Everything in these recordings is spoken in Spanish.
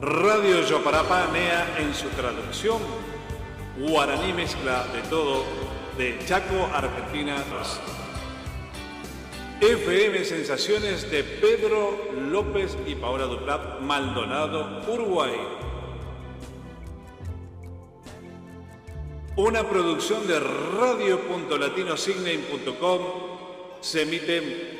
Radio Yoparapa Nea en su traducción, guaraní mezcla de todo, de Chaco, Argentina. FM Sensaciones de Pedro López y Paola Duplat, Maldonado, Uruguay. Una producción de radio.latinosignain.com se emite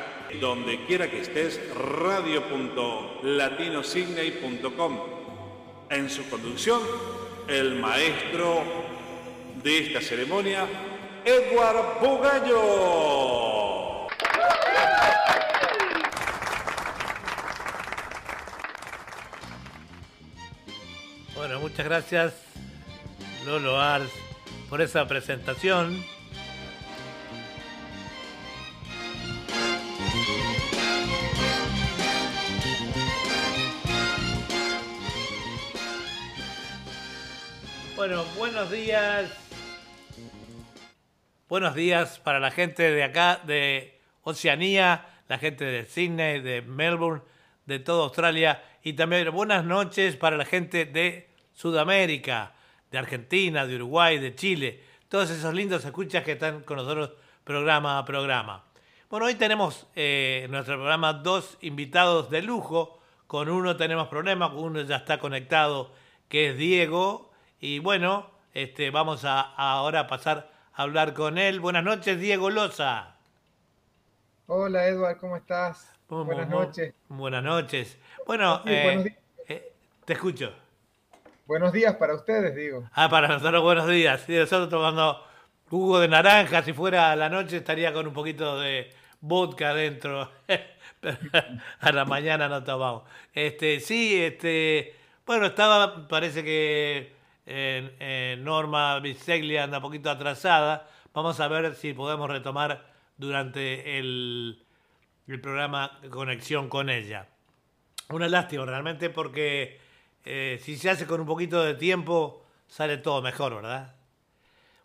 donde quiera que estés, radio.latinosigney.com. En su conducción, el maestro de esta ceremonia, Edward Bugallo. Bueno, muchas gracias, Lolo Ars, por esa presentación. Bueno, buenos días. Buenos días para la gente de acá, de Oceanía, la gente de Sydney, de Melbourne, de toda Australia y también buenas noches para la gente de Sudamérica, de Argentina, de Uruguay, de Chile, todos esos lindos escuchas que están con nosotros programa a programa. Bueno, hoy tenemos eh, en nuestro programa dos invitados de lujo. Con uno tenemos problemas, con uno ya está conectado, que es Diego, y bueno, este, vamos a, ahora a pasar a hablar con él. Buenas noches, Diego Loza. Hola, Eduard, ¿cómo estás? buenas noches. Buenas noches. Bueno, eh, eh, te escucho. Buenos días para ustedes, digo. Ah, para nosotros buenos días. Sí, nosotros tomando jugo de naranja, si fuera a la noche estaría con un poquito de vodka adentro. a la mañana no tomamos. Este, sí, este, bueno, estaba, parece que Norma Biseglia anda un poquito atrasada. Vamos a ver si podemos retomar durante el, el programa Conexión con ella. Una lástima realmente porque eh, si se hace con un poquito de tiempo sale todo mejor, ¿verdad?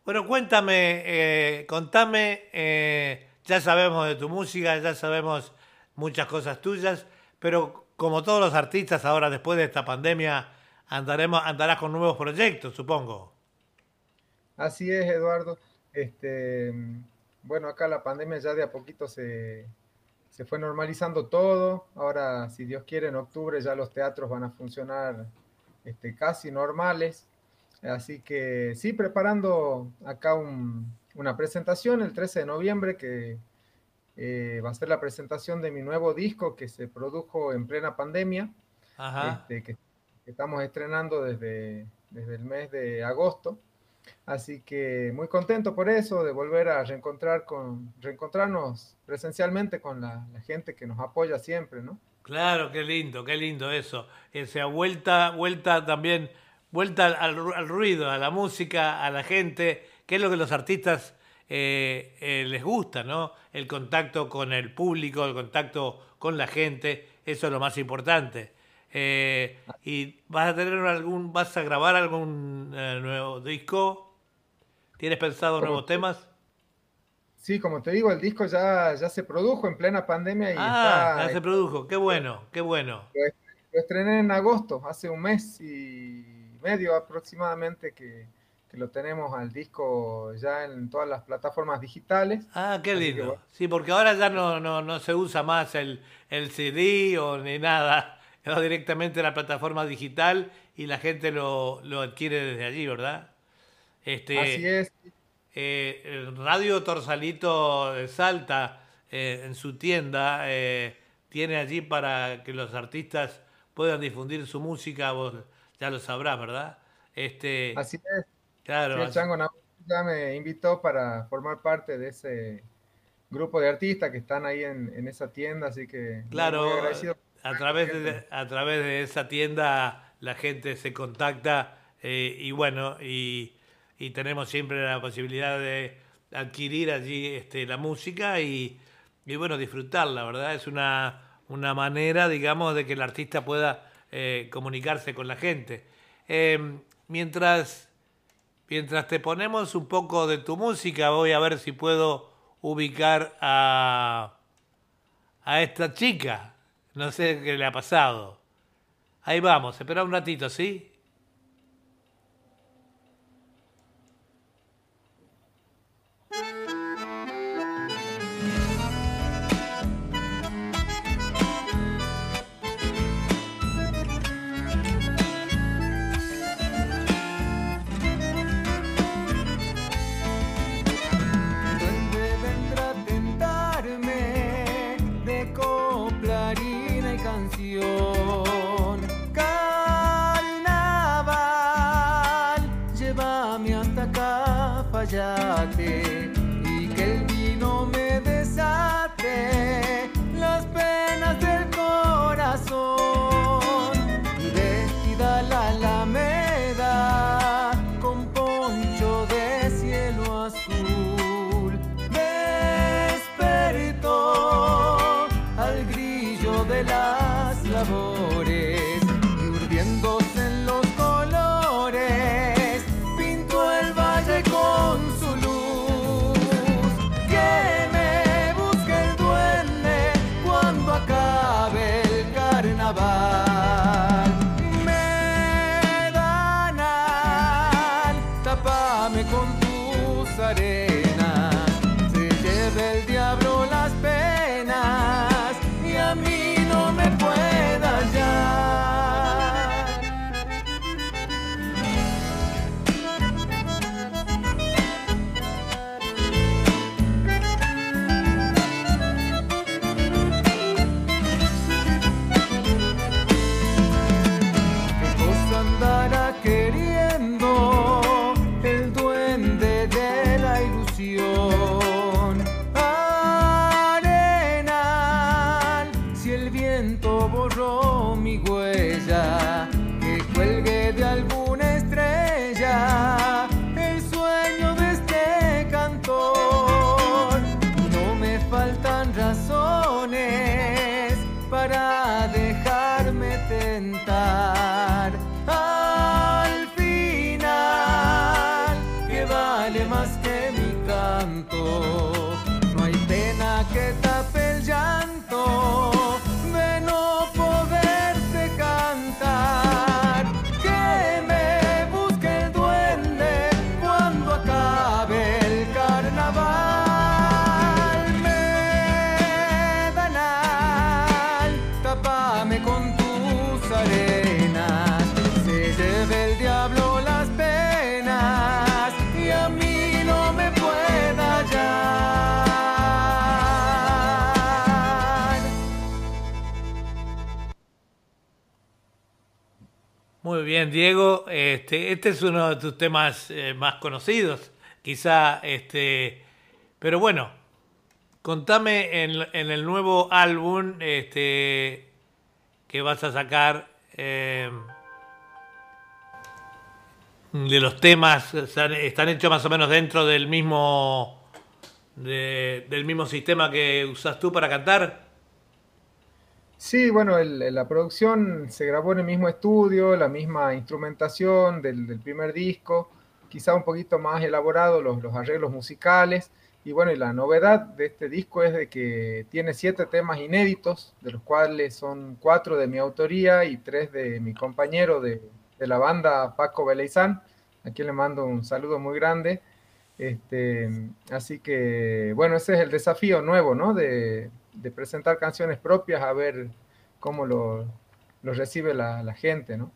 Bueno, cuéntame, eh, contame, eh, ya sabemos de tu música, ya sabemos muchas cosas tuyas, pero como todos los artistas ahora después de esta pandemia andaremos, andarás con nuevos proyectos, supongo. Así es, Eduardo. Este, bueno, acá la pandemia ya de a poquito se, se fue normalizando todo. Ahora, si Dios quiere, en octubre ya los teatros van a funcionar este, casi normales. Así que sí, preparando acá una presentación el 13 de noviembre que eh, va a ser la presentación de mi nuevo disco que se produjo en plena pandemia, Ajá. Este, estamos estrenando desde, desde el mes de agosto. Así que muy contento por eso, de volver a reencontrar con, reencontrarnos presencialmente con la, gente que nos apoya siempre, ¿no? Claro, qué lindo, qué lindo eso. Esa vuelta, vuelta también, vuelta al, ruido, a la música, a la gente, que es lo que los artistas eh, eh, les gusta, ¿no? El contacto con el público, el contacto con la gente, eso es lo más importante. Eh, ¿Y vas a tener algún, vas a grabar algún eh, nuevo disco? ¿Tienes pensado nuevos temas? Sí, como te digo, el disco ya, ya se produjo en plena pandemia y ah, ya se produjo, qué bueno, qué bueno. Lo, estrené en agosto, hace un mes y medio aproximadamente que, lo tenemos al disco ya en todas las plataformas digitales. Ah, qué lindo. Sí, porque ahora ya no, no, no se usa más el, el CD o ni nada va directamente a la plataforma digital y la gente lo, lo adquiere desde allí, ¿verdad? Este... Así es. eh, Radio Torsalito de Salta, eh, en su tienda, eh, tiene allí para que los artistas puedan difundir su música, vos ya lo sabrás, ¿verdad? Este, así es. Claro. el Chango ya me invitó para formar parte de ese grupo de artistas que están ahí en, esa tienda, así que claro, a través de, a través de esa tienda la gente se contacta eh, y bueno y, y, tenemos siempre la posibilidad de adquirir allí este, la música y, y bueno disfrutarla, verdad es una una manera digamos de que el artista pueda eh, comunicarse con la gente. Em, mientras mientras te ponemos un poco de tu música voy a ver si puedo ubicar a, a esta chica. No sé qué le ha pasado. Ahí vamos, espera un ratito, ¿sí? Bien, Diego. Este, este es uno de tus temas eh, más conocidos, quizá, este, pero bueno, contame en, el nuevo álbum este, que vas a sacar eh, de los temas, están, están hechos más o menos dentro del mismo, de- del mismo sistema que usas tú para cantar. Sí, bueno, la producción se grabó en el mismo estudio, la misma instrumentación del, del primer disco, quizá un poquito más elaborado los, los arreglos musicales. Y bueno, la novedad de este disco es de que tiene siete temas inéditos, de los cuales son cuatro de mi autoría y tres de mi compañero de, de la banda, Paco Beleizán, a quien le mando un saludo muy grande. Este, así que, bueno, ese es el desafío nuevo, ¿no? De, de presentar canciones propias, a ver cómo lo, lo recibe la, la gente, ¿no?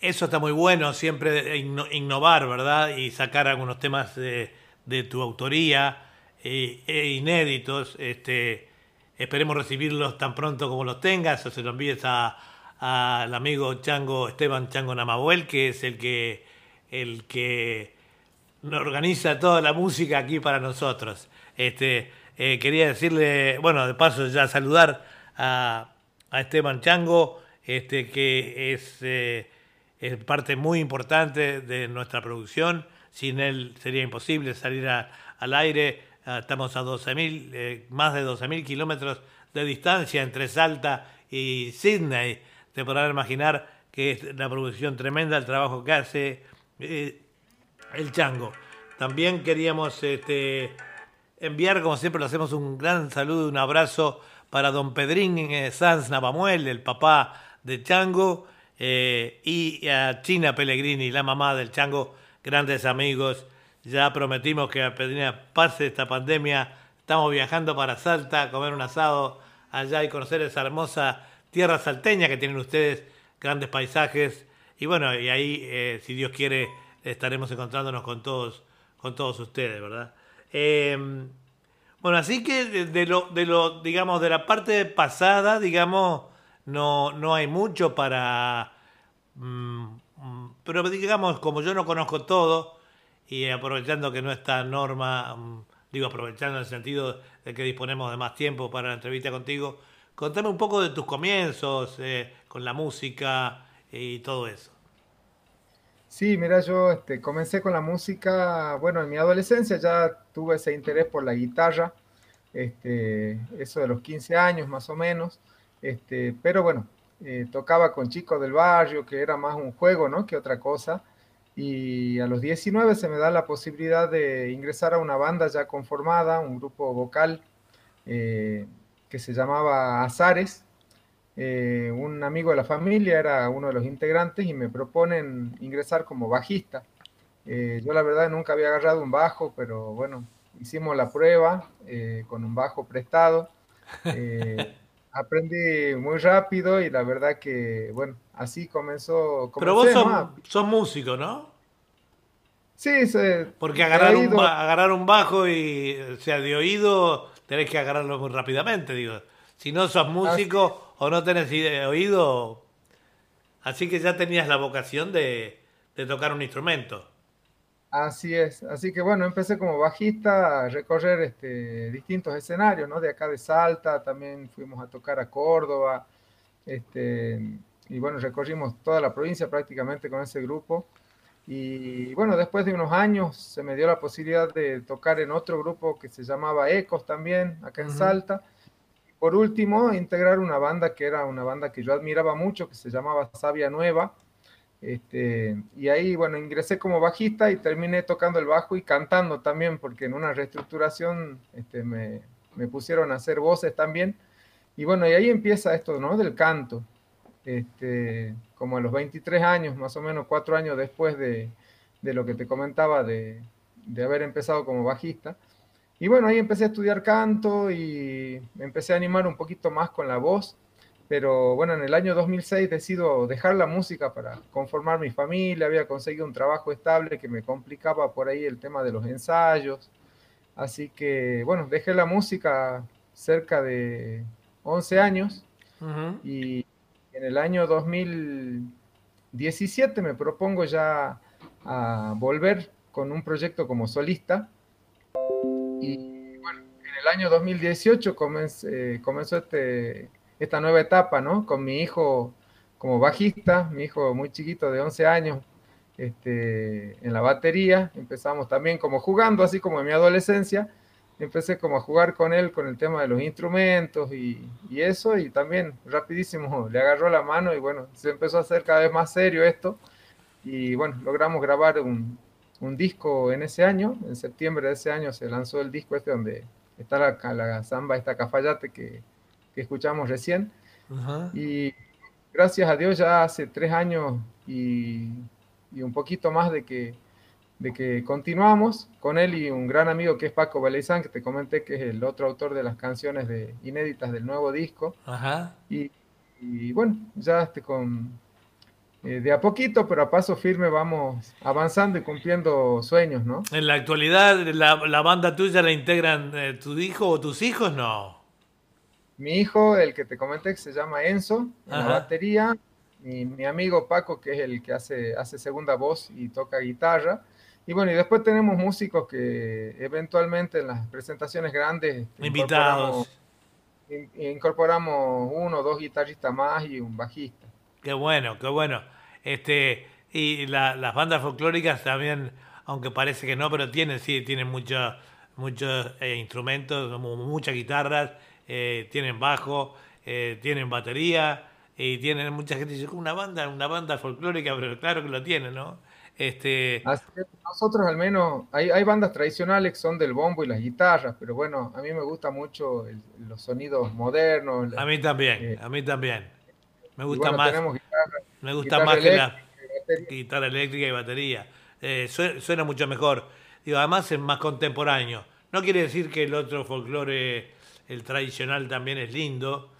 Eso está muy bueno, siempre inno- innovar, ¿verdad? Y sacar algunos temas de, de tu autoría eh, e inéditos. Este, esperemos recibirlos tan pronto como los tengas o se los envíes al amigo Chango Esteban Chango Namabuel, que es el que, el que organiza toda la música aquí para nosotros. Este, eh, quería decirle, bueno, de paso ya saludar a, Esteban Chango, este, que es, eh, parte muy importante de nuestra producción. Sin él sería imposible salir al aire. Ah, estamos a 12.000, eh, más de 12.000 kilómetros de distancia entre Salta y Sydney. Te podrás imaginar que es una producción tremenda el trabajo que hace el Chango. También queríamos este, enviar, como siempre lo hacemos, un gran saludo, un abrazo para don Pedrín Sanz Navamuel, el papá de Chango, eh, y a China Pellegrini, la mamá del Chango, grandes amigos. Ya prometimos que a Pedrina pase esta pandemia. Estamos viajando para Salta a comer un asado allá y conocer esa hermosa tierra salteña que tienen ustedes, grandes paisajes. Y bueno, y ahí, eh, si Dios quiere, estaremos encontrándonos con todos, con todos ustedes, ¿verdad? Em, bueno, así que de, lo, de lo, digamos, de la parte pasada, digamos, no, no hay mucho para. Mm, mm, pero digamos, como yo no conozco todo, y aprovechando que no está norma, mm, digo, aprovechando en el sentido de que disponemos de más tiempo para la entrevista contigo, contame un poco de tus comienzos eh, con la música y todo eso. Sí, mira, yo este, comencé con la música, bueno, en mi adolescencia ya tuve ese interés por la guitarra, este, eso de los 15 años más o menos, este, pero bueno, eh, tocaba con chicos del barrio, que era más un juego, ¿no? Que otra cosa. Y a los 19 se me da la posibilidad de ingresar a una banda ya conformada, un grupo vocal eh, que se llamaba Azares, eh, un amigo de la familia era uno de los integrantes y me proponen ingresar como bajista. Eh, yo la verdad nunca había agarrado un bajo, pero bueno, hicimos la prueba eh, con un bajo prestado. aprendí muy rápido y la verdad que, bueno, así comenzó. Pero vos sos, músico, ¿no? Sí, porque agarrar un, agarrar un bajo y, o sea, de oído, tenés que agarrarlo muy rápidamente, digo. Si no sos músico, o no tenés oído. Así que ya tenías la vocación de, tocar un instrumento. Así es, así que bueno, empecé como bajista a recorrer este, distintos escenarios, ¿no? De acá de Salta, también fuimos a tocar a Córdoba, este, y bueno, recorrimos toda la provincia prácticamente con ese grupo. Y bueno, después de unos años se me dio la posibilidad de tocar en otro grupo que se llamaba Ecos también, acá en Salta por último, integrar una banda que era una banda que yo admiraba mucho, que se llamaba Sabia Nueva. Este, y ahí, bueno, ingresé como bajista y terminé tocando el bajo y cantando también, porque en una reestructuración este, me, me, pusieron a hacer voces también. Y bueno, y ahí empieza esto, ¿no? Del canto. Este, como a los 23 años, más o menos cuatro años después de, de lo que te comentaba de, de haber empezado como bajista. Y bueno, ahí empecé a estudiar canto y me empecé a animar un poquito más con la voz, pero bueno, en el año 2006 decido dejar la música para conformar mi familia, había conseguido un trabajo estable que me complicaba por ahí el tema de los ensayos, así que bueno, dejé la música cerca de 11 años. Y en el año 2017 me propongo ya a volver con un proyecto como solista y bueno, en el año 2018 eh, comenzó este, esta nueva etapa, ¿no? Con mi hijo como bajista, mi hijo muy chiquito de 11 años, este, en la batería. Empezamos también como jugando, así como en mi adolescencia. Empecé como a jugar con él con el tema de los instrumentos y, y eso, y también rapidísimo le agarró la mano y bueno, se empezó a hacer cada vez más serio esto. Y bueno, logramos grabar un, un disco en ese año, en septiembre de ese año se lanzó el disco este donde está la, la samba, esta cafayate que, que escuchamos recién. Y gracias a Dios ya hace tres años y, y, un poquito más de que, de que continuamos con él y un gran amigo que es Paco Valeizán, que te comenté que es el otro autor de las canciones de, inéditas del nuevo disco. Y, y, bueno, ya este, con, eh, de a poquito, pero a paso firme vamos avanzando y cumpliendo sueños, ¿no? En la actualidad, la, la banda tuya la integran eh, tu hijo o tus hijos, no. Mi hijo, el que te comenté, que se llama Enzo, en la batería. Mi, mi amigo Paco, que es el que hace, hace segunda voz y toca guitarra. Y bueno, y después tenemos músicos que eventualmente en las presentaciones grandes Invitados. incorporamos- in- incorporamos uno o dos guitarristas más y un bajista. Qué bueno, qué bueno. Este, y la- las bandas folclóricas también, aunque parece que no, pero tienen, sí, tienen muchos muchos eh, instrumentos, muchas guitarras, eh, tienen bajo, eh, tienen batería, y tienen mucha gente dice, una banda, una banda folclórica, pero claro que lo tienen, ¿no? Este, nosotros al menos, hay, hay bandas tradicionales que son del bombo y las guitarras, pero bueno, a mí me gusta mucho el- los sonidos modernos. la- a mí también, eh, a mí también. Me gusta bueno, más, tenemos guitarra, me gusta guitarra más que la guitarra eléctrica y batería. Eh, sue- suena mucho mejor. Digo, además es más contemporáneo. No quiere decir que el otro folclore, el tradicional, también es lindo,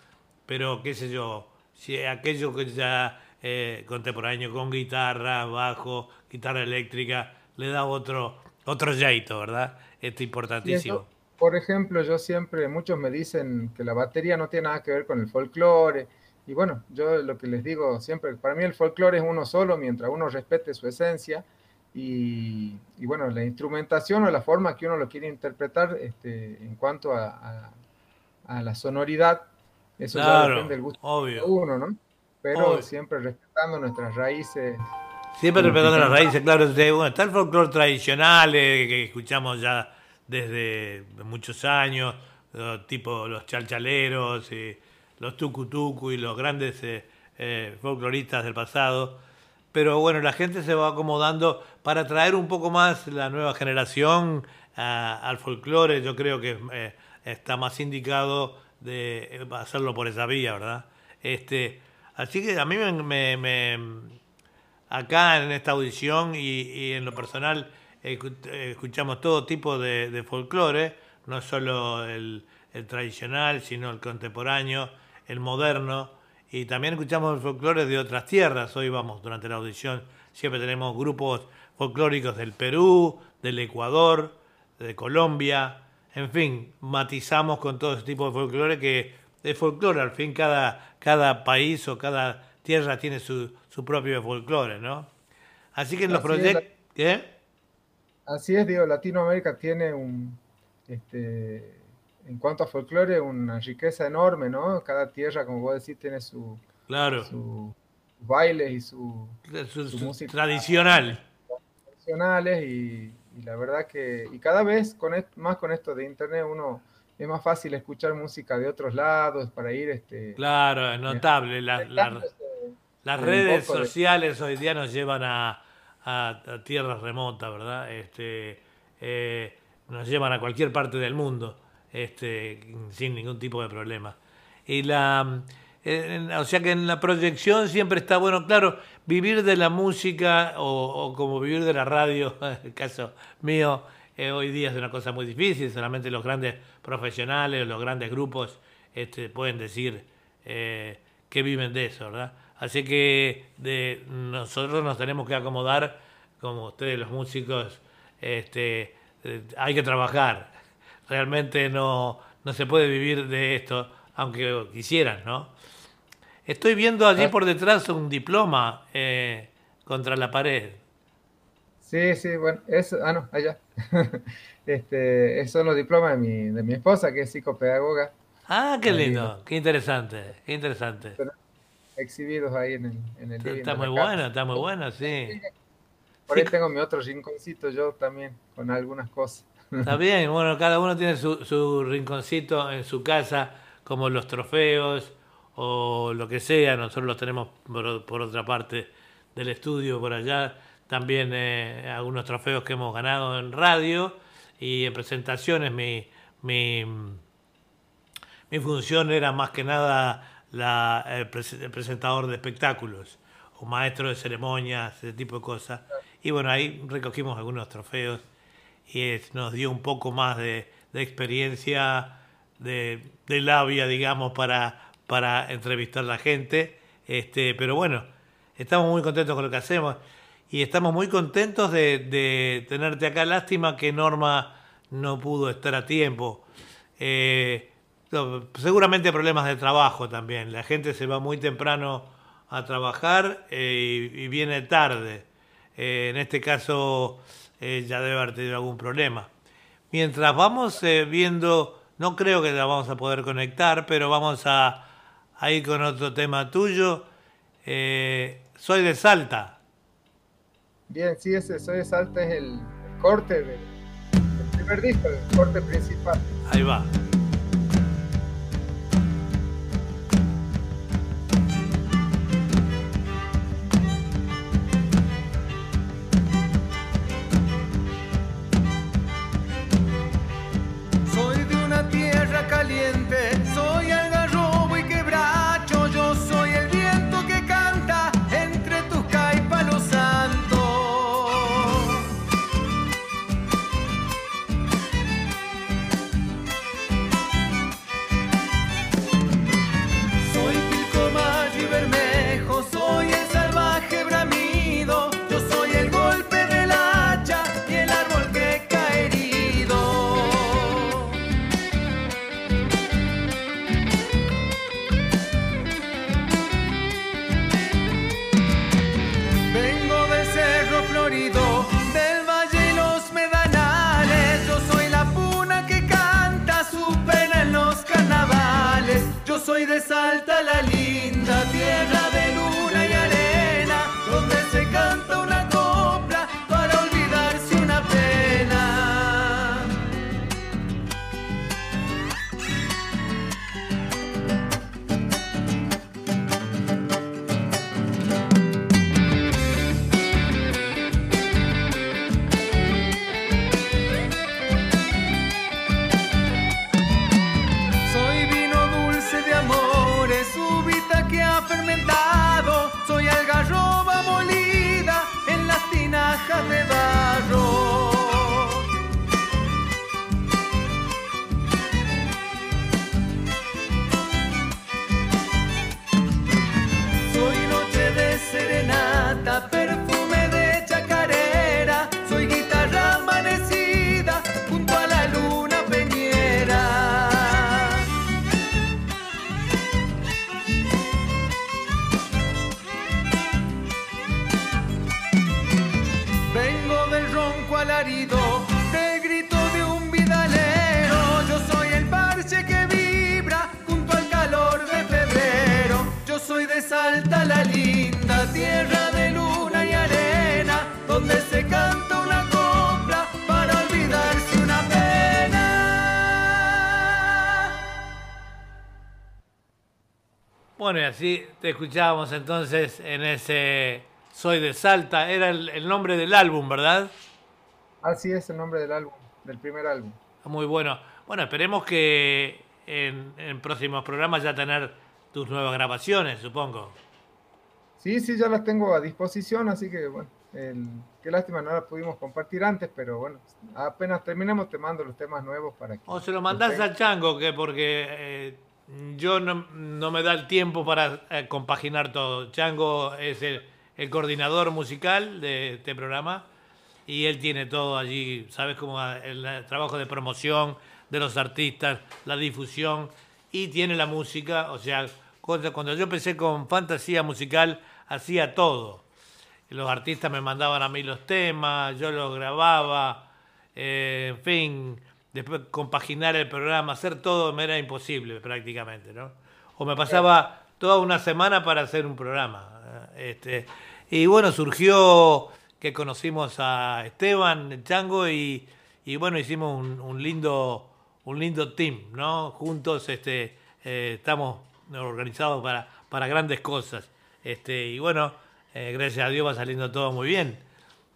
pero qué sé yo, si aquello que ya eh, contemporáneo con guitarra, bajo, guitarra eléctrica, le da otro otro jeito, ¿verdad? Esto es Y importantísimo. eso, por ejemplo, yo siempre, muchos me dicen que la batería no tiene nada que ver con el folclore. Y bueno, yo lo que les digo siempre, para mí el folclore es uno solo mientras uno respete su esencia. Y, y bueno, la instrumentación o la forma que uno lo quiere interpretar este, en cuanto a, a- a la sonoridad, eso ya Claro, depende del gusto de obvio. uno, ¿no? Pero Obvio. siempre respetando nuestras raíces. Siempre respetando las raíces, claro. de- bueno, está el folclore tradicional eh, que escuchamos ya desde muchos años, eh, tipo los chalchaleros, y los tucutucu y los grandes eh, eh, folcloristas del pasado. Pero bueno, la gente se va acomodando para traer un poco más la nueva generación a- al folclore. Yo creo que eh, está más indicado de hacerlo por esa vía, ¿verdad? Este, así que a mí me- me- acá en esta audición y, en lo personal escu- escuchamos todo tipo de, de folclore, no solo el tradicional, sino el contemporáneo, el moderno, y también escuchamos el folclore de otras tierras. Hoy vamos, durante la audición, siempre tenemos grupos folclóricos del Perú, del Ecuador, de Colombia, en fin, matizamos con todo ese tipo de folclore que es folclore, al fin cada, cada país o cada tierra tiene su, su propio folclore, ¿no? Así que en los proyectos... ¿Qué? Así es, digo, Latinoamérica tiene un, este, en cuanto a folclore, una riqueza enorme, ¿no? Cada tierra, como vos decís, tiene su, Claro, sus bailes y su- su su- música. tradicional. tradicionales y, y la verdad que, y cada vez con est- más con esto de internet, uno es más fácil escuchar música de otros lados para ir, este, Claro, es notable. La- las redes de- sociales hoy día nos llevan a, a- a tierras remotas, ¿verdad? Este, eh, nos llevan a cualquier parte del mundo este, sin ningún tipo de problema. Y la, en- o sea que en la proyección siempre está bueno, claro, vivir de la música o, o como vivir de la radio, en el caso mío, eh, hoy día es una cosa muy difícil, solamente los grandes profesionales, los grandes grupos este, pueden decir eh, que viven de eso, ¿verdad? Así que de, nosotros nos tenemos que acomodar, como ustedes los músicos, este, eh, hay que trabajar. Realmente no, no se puede vivir de esto, aunque quisieran, ¿no? Estoy viendo allí Ah. por detrás un diploma eh, contra la pared. Sí, sí, bueno, eso, ah, no, allá. Este, esos son los diplomas de mi, de mi esposa, que es psicopedagoga, Ah, qué lindo, qué interesante, qué interesante. exhibidos ahí en el, en el living Está muy bueno, está muy bueno, sí. Por ahí tengo mi otro rinconcito yo también, con algunas cosas. Está bien, bueno, cada uno tiene su, su rinconcito en su casa, como los trofeos o lo que sea. Nosotros los tenemos por, por otra parte del estudio, por allá. También eh, algunos trofeos que hemos ganado en radio y en presentaciones. Mi, mi, mi función era más que nada la, el, pres- el presentador de espectáculos o maestro de ceremonias, ese tipo de cosas. Y bueno, ahí recogimos algunos trofeos y nos dio un poco más de, experiencia, de, de labia, digamos, para, para entrevistar a la gente. Este, pero bueno, estamos muy contentos con lo que hacemos y estamos muy contentos de, de tenerte acá. Lástima que Norma no pudo estar a tiempo. Eh, seguramente problemas de trabajo también. La gente se va muy temprano a trabajar eh, y, viene tarde. Eh, en este caso ya debe haber tenido algún problema. Mientras vamos viendo, no creo que la vamos a poder conectar, pero vamos a, ir con otro tema tuyo. soy de Salta. Bien, sí, ese Soy de Salta es el corte del primer disco, el corte principal. Ahí va. Así te escuchábamos entonces en ese Soy de Salta. Era el, nombre del álbum, ¿verdad? Así es el nombre del álbum, del primer álbum. Muy bueno. Bueno, esperemos que en, próximos programas ya tener tus nuevas grabaciones, supongo. Sí, sí, ya las tengo a disposición, así que bueno, qué lástima no las pudimos compartir antes, pero bueno, apenas terminemos te mando los temas nuevos para que... O se lo mandás a Chango, que porque eh, yo no, me da el tiempo para eh, compaginar todo. Chango es el, coordinador musical de este programa y él tiene todo allí, ¿sabes? Como el, trabajo de promoción de los artistas, la difusión y tiene la música. O sea, cuando, yo empecé con fantasía musical, hacía todo. Los artistas me mandaban a mí los temas, yo los grababa, eh, en fin después compaginar el programa, hacer todo me era imposible prácticamente, ¿no? O me pasaba toda una semana para hacer un programa. ¿eh? Este, y bueno, surgió que conocimos a Esteban, el Chango, y, bueno, hicimos un, lindo, un lindo team, ¿no? Juntos este, eh, estamos organizados para, para grandes cosas. Este, y bueno, eh, gracias a Dios va saliendo todo muy bien.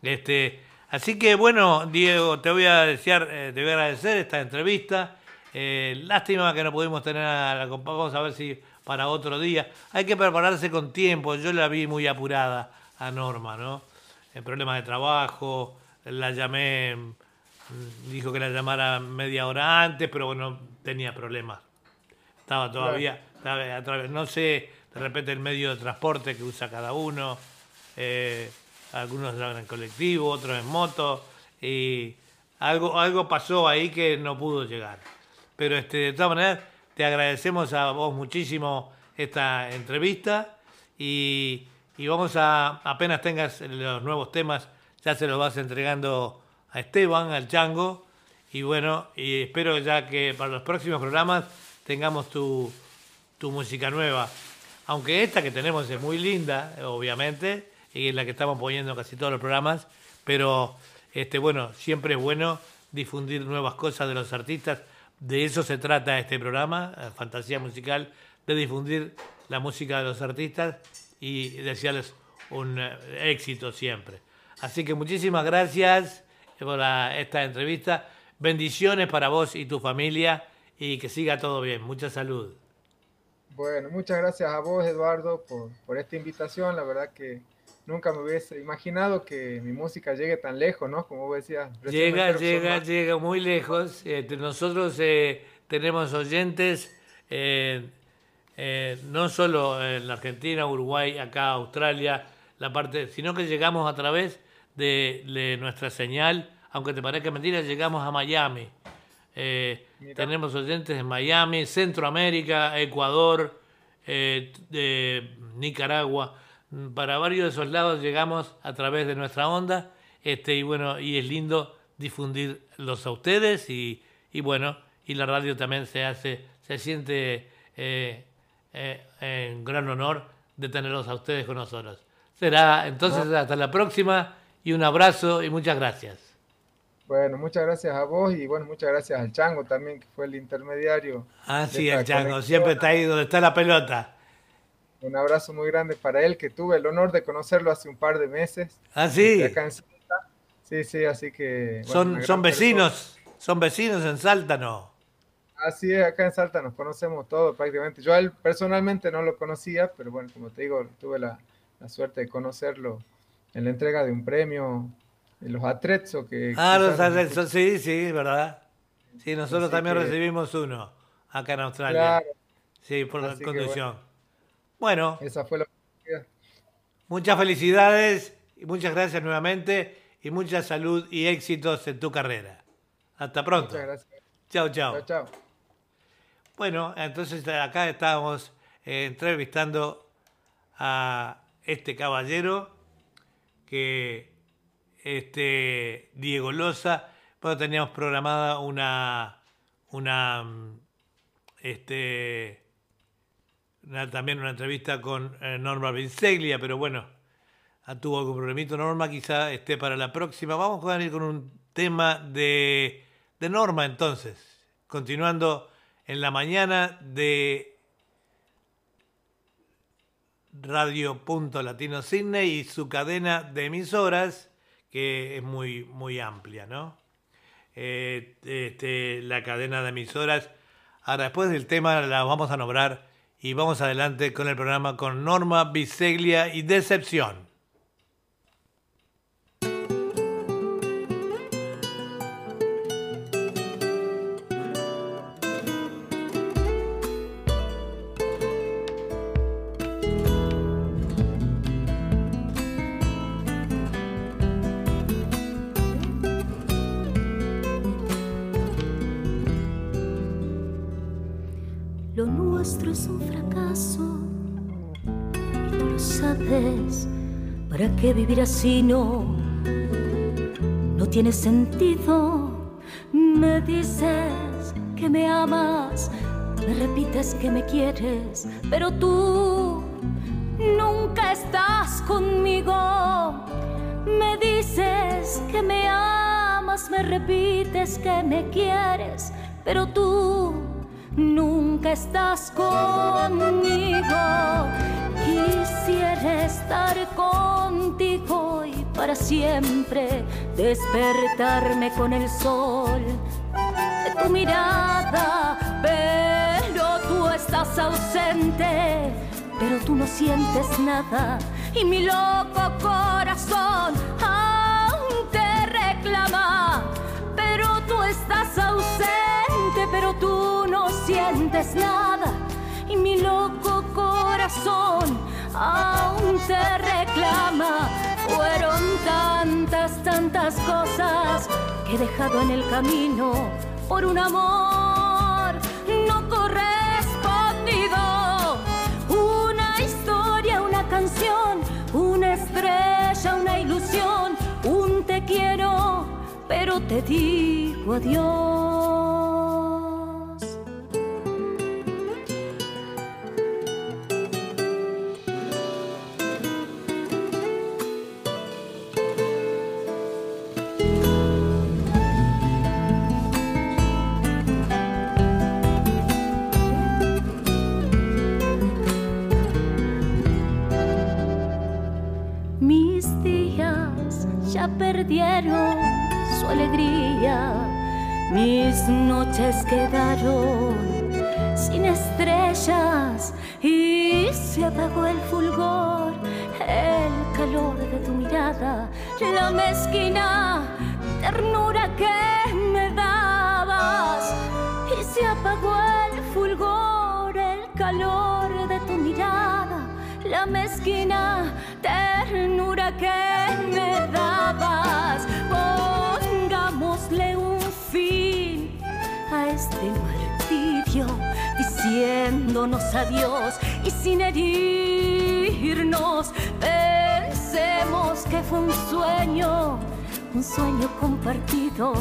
Este, Así que bueno, Diego, te voy a desear, eh, te voy a agradecer esta entrevista. Eh, lástima que no pudimos tener a la vamos a ver si para otro día. Hay que prepararse con tiempo. Yo la vi muy apurada a Norma, ¿no? En problemas de trabajo, la llamé, mm, dijo que la llamara media hora antes, pero bueno, tenía problemas. Estaba todavía, no sé, de repente el medio de transporte que usa cada uno. Eh, algunos lo en colectivo, otros en moto. Y algo, algo pasó ahí que no pudo llegar. Pero este, de todas maneras, te agradecemos a vos muchísimo esta entrevista y, y vamos a, apenas tengas los nuevos temas, ya se los vas entregando a Esteban, al Chango. Y bueno, y espero ya que para los próximos programas tengamos tu, tu música nueva. Aunque esta que tenemos es muy linda, obviamente, es la que estamos poniendo casi todos los programas, pero este, bueno, siempre es bueno difundir nuevas cosas de los artistas. De eso se trata este programa, Fantasía Musical, de difundir la música de los artistas y desearles un eh, éxito siempre. Así que muchísimas gracias por esta entrevista. Bendiciones para vos y tu familia y que siga todo bien. Mucha salud. Bueno, muchas gracias a vos, Eduardo, por, por esta invitación. La verdad que nunca me hubiese imaginado que mi música llegue tan lejos, ¿no? Como vos decías. Llega, llega, llega muy lejos. Este, nosotros eh, tenemos oyentes eh, eh, no solo en la Argentina, Uruguay, acá, Australia, la parte, sino que llegamos a través de, nuestra señal, aunque te parezca mentira, llegamos a Miami. tenemos oyentes en Miami, Centroamérica, Ecuador, de Nicaragua para varios de esos lados llegamos a través de nuestra onda, este, y bueno, y es lindo difundirlos a ustedes y, bueno, y la radio también se hace, se siente eh, eh, en gran honor de tenerlos a ustedes con nosotros. Será entonces hasta la próxima y un abrazo y muchas gracias. Bueno, muchas gracias a vos y bueno, muchas gracias al Chango también, que fue el intermediario. Ah, sí, el Chango, siempre está ahí donde está la pelota. Un abrazo muy grande para él, que tuve el honor de conocerlo hace un par de meses. Ah, sí. Sí, sí, así que... son, son vecinos, son vecinos en Salta, ¿no? Así es, acá en Salta nos conocemos todos prácticamente. Yo a él personalmente no lo conocía, pero bueno, como te digo, tuve la, suerte de conocerlo en la entrega de un premio en los Atrezzo que... Ah, los Atrezzo, sí, sí, verdad. Sí, nosotros también recibimos uno acá en Australia. Sí, por la condición. Bueno. Esa fue la Muchas felicidades y muchas gracias nuevamente y mucha salud y éxitos en tu carrera. Hasta pronto. Muchas gracias. Chao, chao. Chao, Bueno, entonces acá estamos eh, entrevistando a este caballero que este Diego Loza, bueno, teníamos programada una una este también una entrevista con eh, Norma Vinceglia, pero bueno, tuvo algún problemito Norma, quizá esté para la próxima. Vamos a ir con un tema de, de Norma entonces, continuando en la mañana de Radio Punto Latino Sydney y su cadena de emisoras, que es muy, muy amplia, ¿no? Eh, este, la cadena de emisoras. Ahora, después del tema la vamos a nombrar y vamos adelante con el programa con Norma Biseglia y Decepción. Que vivir así no, no tiene sentido. Me dices que me amas, me repites que me quieres, pero tú nunca estás conmigo. Me dices que me amas, me repites que me quieres, pero tú nunca estás conmigo. Quisiera estar contigo y para siempre despertarme con el sol. De tu mirada, pero tú estás ausente, pero tú no sientes nada. Y mi loco corazón aún te reclama, pero tú estás ausente, pero tú no sientes nada. Y mi loco corazón aún te reclama. Fueron tantas, tantas cosas que he dejado en el camino por un amor no correspondido. Una historia, una canción, una estrella, una ilusión, un te quiero, pero te digo adiós. Perdieron su alegría, mis noches quedaron sin estrellas y se apagó el fulgor, el calor de tu mirada, la mezquina ternura que me dabas y se apagó el fulgor, el calor de tu mirada, la mezquina ternura que me dabas. Diciéndonos adiós y sin herirnos. Pensemos que fue un sueño, un sueño compartido.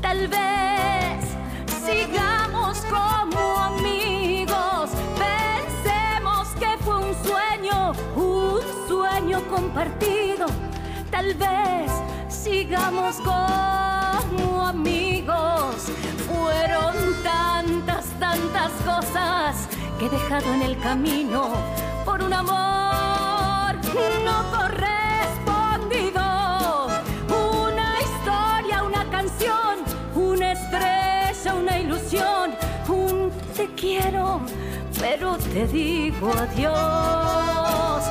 Tal vez sigamos como amigos. Pensemos que fue un sueño, un sueño compartido. Tal vez sigamos como amigos. Fueron tantas, tantas cosas que he dejado en el camino por un amor no correspondido. Una historia, una canción, una estrella, una ilusión, un te quiero, pero te digo adiós.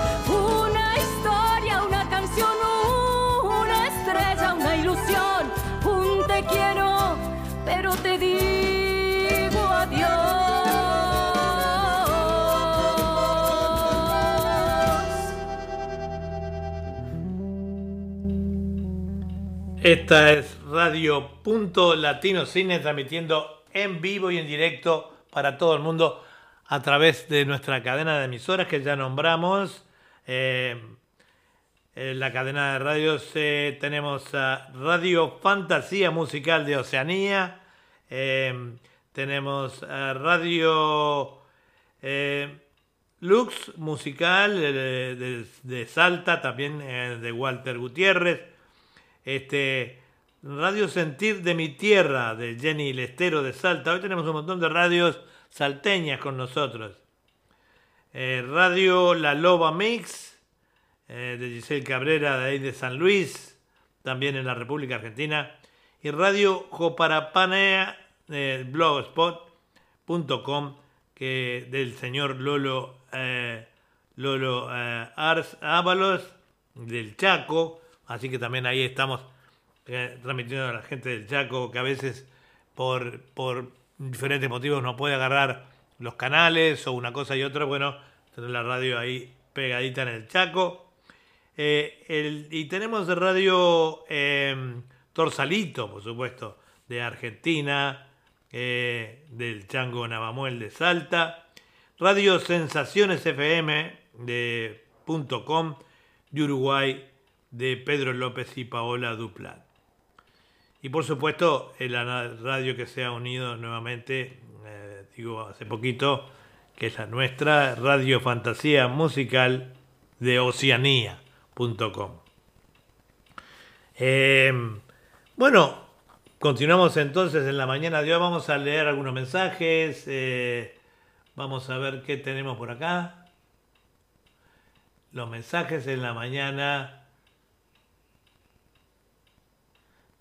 Te quiero, pero te digo adiós. Esta es Radio Punto Latino Cine transmitiendo en vivo y en directo para todo el mundo a través de nuestra cadena de emisoras que ya nombramos. Eh, en la cadena de radios eh, tenemos a Radio Fantasía Musical de Oceanía, eh, tenemos a Radio eh, Lux Musical de, de- Salta, también eh, de Walter Gutiérrez, este, Radio Sentir de mi Tierra de Jenny Lestero de Salta. Hoy tenemos un montón de radios salteñas con nosotros. Eh, Radio La Loba Mix eh, de Giselle Cabrera de ahí de San Luis, también en la República Argentina. Y Radio Joparapanea eh, blogspot.com que del señor Lolo eh, Lolo Ars Ábalos del Chaco. Así que también ahí estamos transmitiendo a la gente del Chaco que a veces por, por diferentes motivos no puede agarrar los canales o una cosa y otra. Bueno, tener la radio ahí pegadita en el Chaco. Eh, y tenemos de radio eh, Torsalito, por supuesto, de Argentina, eh, del Chango Navamuel de Salta, Radio Sensaciones FM de punto .com de Uruguay de Pedro López y Paola Duplat. Y por supuesto, la radio que se ha unido nuevamente, eh, digo hace poquito, que es la nuestra, Radio Fantasía Musical de Eh, bueno, continuamos entonces en la mañana de hoy. Vamos a leer algunos mensajes. eh, vamos a ver qué tenemos por acá. Los mensajes en la mañana.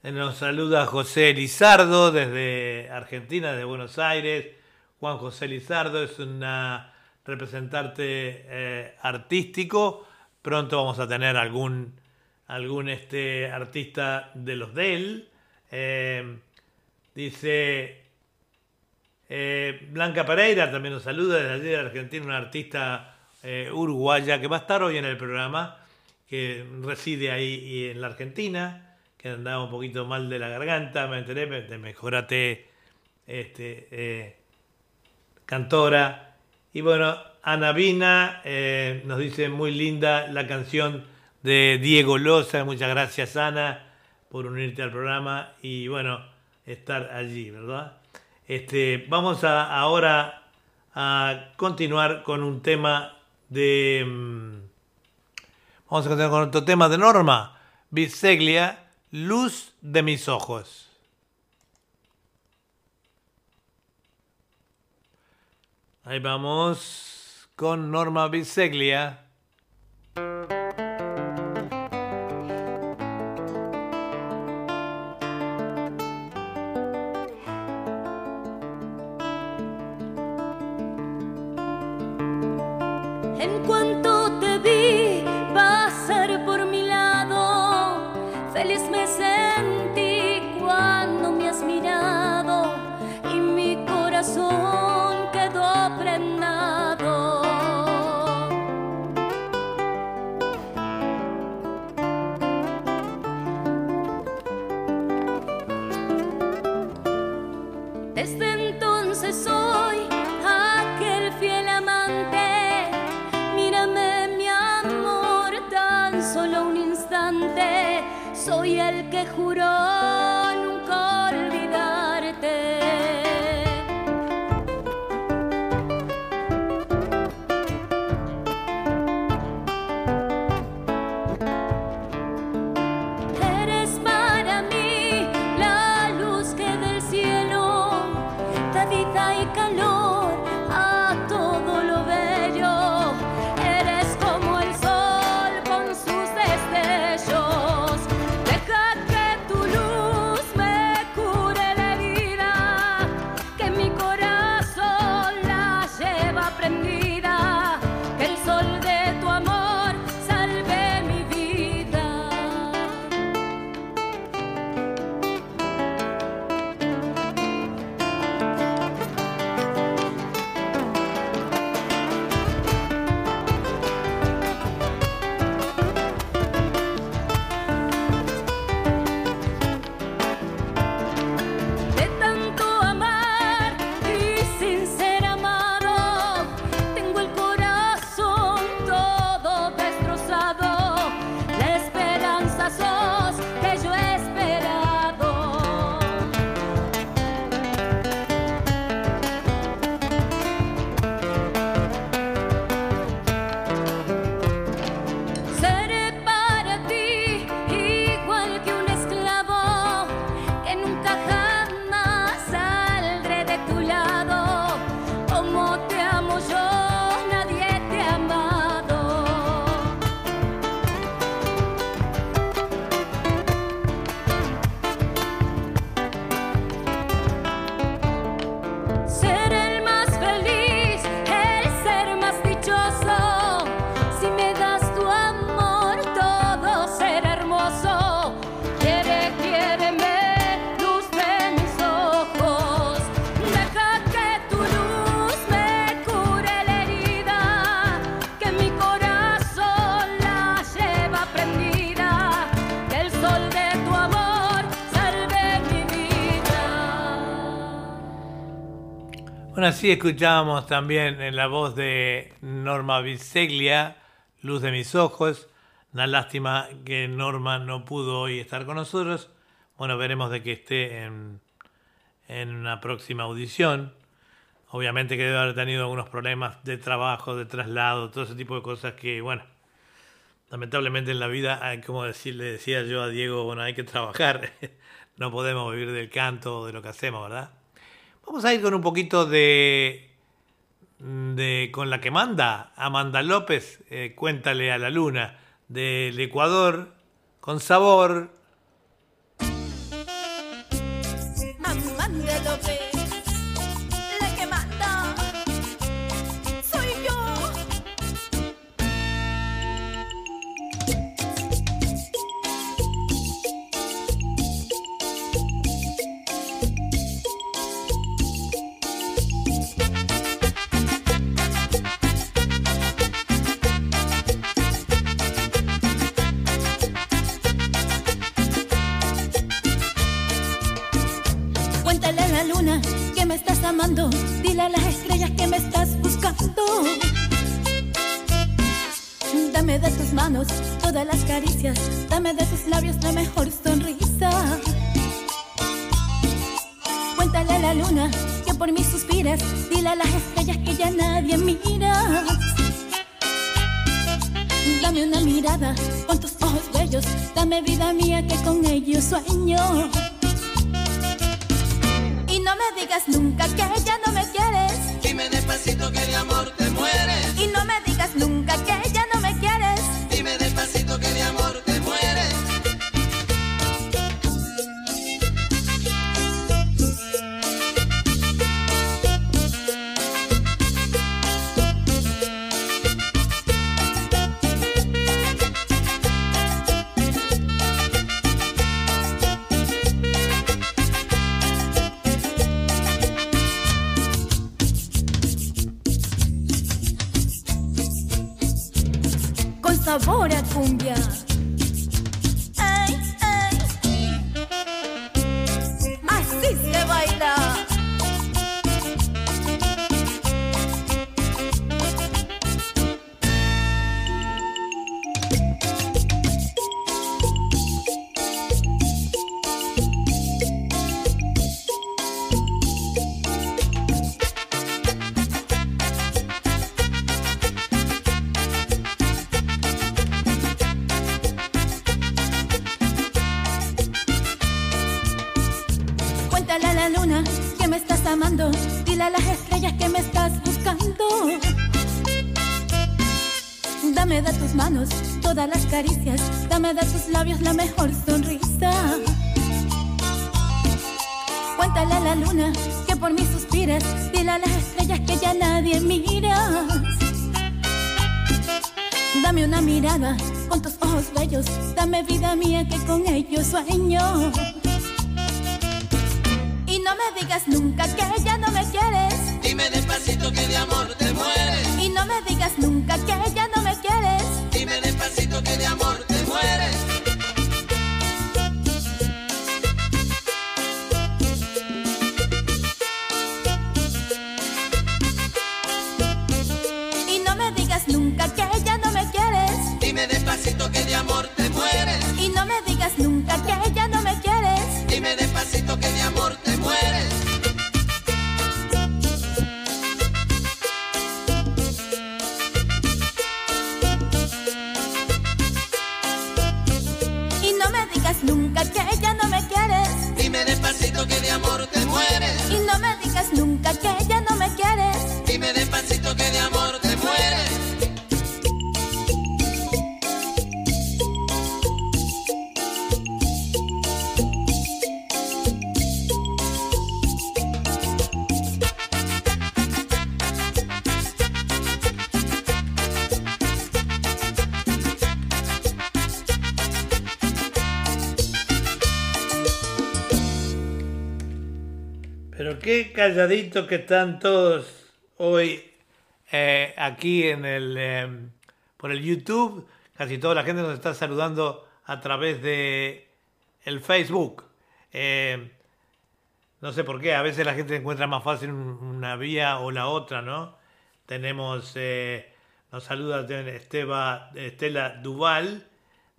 Nos saluda José Lizardo desde Argentina, de Buenos Aires. Juan José Lizardo es un representante eh, artístico. Pronto vamos a tener algún, algún este, artista de los de él. Eh, dice eh, Blanca Pereira también nos saluda desde allí de Argentina, una artista eh, uruguaya, que va a estar hoy en el programa, que reside ahí en la Argentina, que andaba un poquito mal de la garganta, me enteré, me- mejorate, este, cantora. Y bueno, Ana Vina eh, nos dice muy linda la canción de Diego Loza. Muchas gracias, Ana, por unirte al programa y bueno, estar allí, ¿verdad? Este, vamos a, ahora a continuar con un tema de. mm, Vamos a continuar con otro tema de Norma. Biseglia, luz de mis ojos. Ahí vamos con Norma Biseglia. Así escuchábamos también en la voz de Norma Biseglia, Luz de mis ojos. Una lástima que Norma no pudo hoy estar con nosotros. Bueno, veremos de que esté en, en una próxima audición. Obviamente que debe haber tenido algunos problemas de trabajo, de traslado, todo ese tipo de cosas que, bueno, lamentablemente en la vida, hay, como decir, le decía yo a Diego, bueno, hay que trabajar. No podemos vivir del canto de lo que hacemos, ¿verdad? Vamos a ir con un poquito de, de con la que manda Amanda López, eh, Cuéntale a la Luna, del Ecuador, con sabor. La luna que por mí suspiras. Dile a las estrellas que ya nadie mira. Dame una mirada con tus ojos bellos. Dame vida mía que con ellos sueño. Y no me digas nunca que ya no me quieres. Dime despacito que de amor te mueres. Y no me digas nunca que ya no me quieres. Dime despacito que de amor te calladitos que están todos hoy eh, aquí en el eh, por el YouTube. Casi toda la gente nos está saludando a través de el Facebook. Eh, no sé por qué, a veces la gente encuentra más fácil un- una vía o la otra, ¿no? Tenemos, nos saluda Estela Duval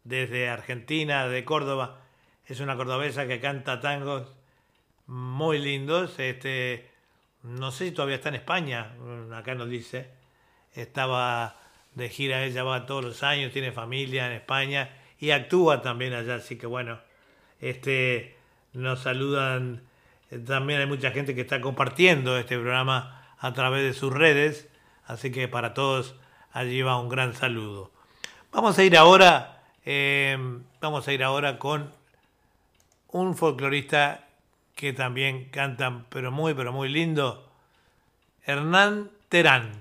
desde Argentina, de Córdoba. Es una cordobesa que canta tangos muy lindos. Este, no sé si todavía está en España, mm, acá nos dice. Estaba de gira, ella va todos los años, tiene familia en España y actúa también allá, así que bueno, este, nos saludan. Eh, También hay mucha gente que está compartiendo este programa a través de sus redes, así que para todos allí va un gran saludo. Vamos a ir ahora, eh, vamos a ir ahora con un folclorista que también canta, pero muy, pero muy lindo, Hernán Terán.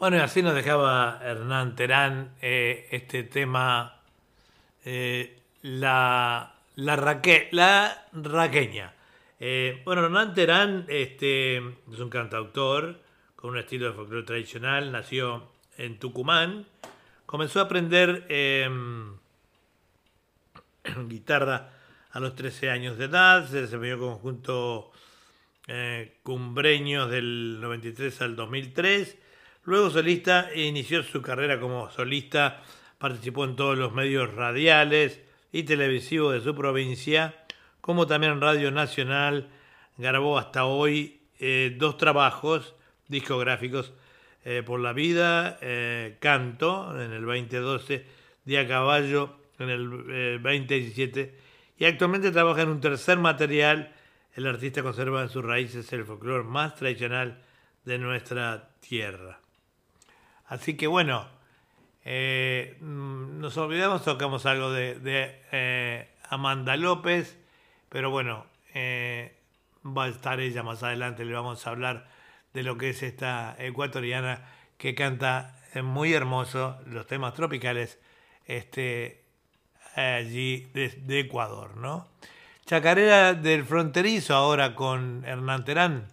Bueno, y así nos dejaba Hernán Terán eh, este tema, eh, la, la, raque- la raqueña. Eh, bueno, Hernán Terán este, es un cantautor con un estilo de folclore tradicional, nació en Tucumán, comenzó a aprender em, guitarra a los 13 años de edad, se desempeñó conjunto Cumbreños del 93 al 2003. Luego solista inició su carrera como solista, participó en todos los medios radiales y televisivos de su provincia, como también en Radio Nacional. Grabó hasta hoy eh, dos trabajos discográficos eh, por la vida, eh, Canto en el 2012, Día Caballo en el eh, 2017 y actualmente trabaja en un tercer material. El artista conserva en sus raíces el folclore más tradicional de nuestra tierra. Así que bueno, eh, mm, nos olvidamos, tocamos algo de, eh, Amanda López, pero bueno, eh, va a estar ella más adelante, le vamos a hablar de lo que es esta ecuatoriana que canta muy hermoso los temas tropicales este, allí de Ecuador, ¿no? Chacarera del fronterizo ahora con Hernán Terán.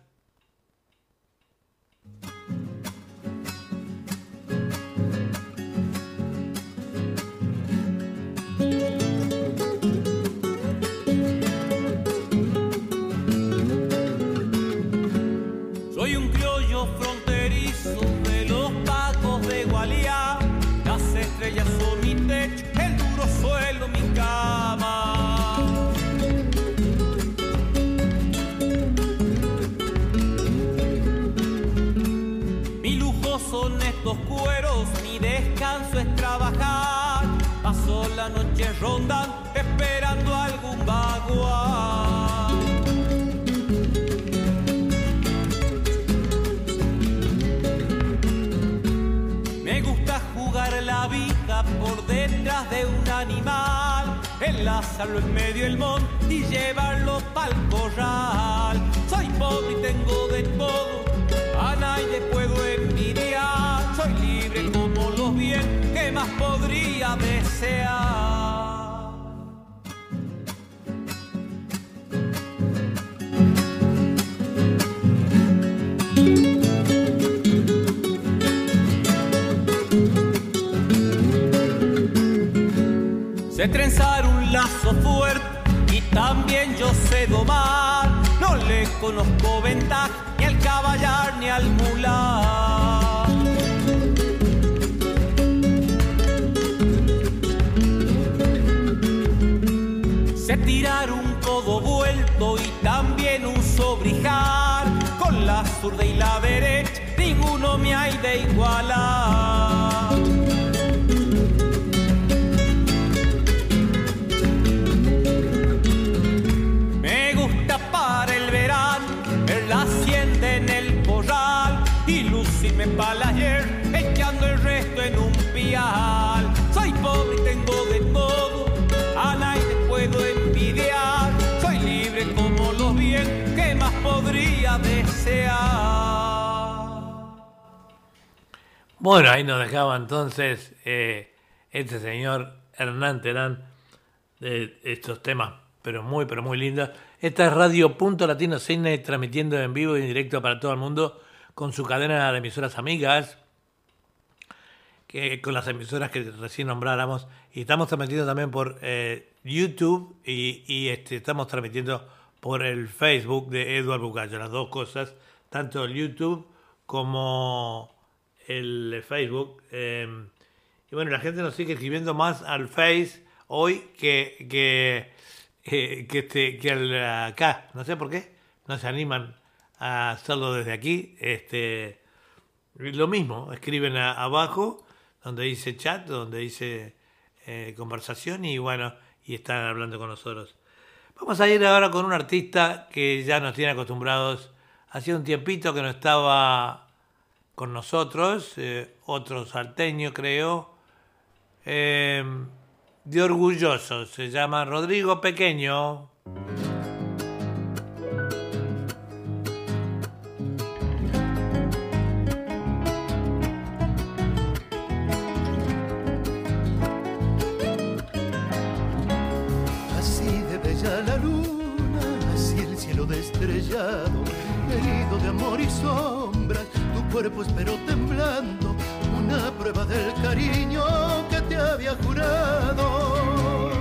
Noche rondando, esperando algún vaguán. Me gusta jugar la vida por detrás de un animal, enlazarlo en medio del monte y llevarlo pa'l corral. Soy pobre y tengo de todo, a nadie puedo envidiar. Soy libre como bien, ¿qué más podría desear? Sé trenzar un lazo fuerte y también yo sé domar. No le conozco ventaja ni al caballar ni al mular. Un codo vuelto y también un sobrijar. Con la zurda y la derecha, ninguno me hay de igualar. Bueno, ahí nos dejaba entonces eh, este señor Hernán Terán de estos temas, pero muy, pero muy lindos. Esta es Radio Punto Latino Cine transmitiendo en vivo y en directo para todo el mundo con su cadena de emisoras amigas, que, con las emisoras que recién nombráramos. Y estamos transmitiendo también por eh, YouTube y, este, estamos transmitiendo por el Facebook de Eduardo Bucayo, las dos cosas, tanto el YouTube como el Facebook. Eh, y bueno, la gente nos sigue escribiendo más al Face hoy que, que, eh, que, este, que al, acá. No sé por qué. No se animan a hacerlo desde aquí. Este, lo mismo, escriben abajo donde dice chat, donde dice eh, conversación y bueno, y están hablando con nosotros. Vamos a ir ahora con un artista que ya nos tiene acostumbrados. Hacía un tiempito que no estaba con nosotros, eh, otro salteño creo, eh, de orgulloso, se llama Rodrigo Pequeño. Así de bella la luna, así el cielo destrellado, herido de amor y sombras, tu cuerpo esperó temblando, una prueba del cariño que te había jurado.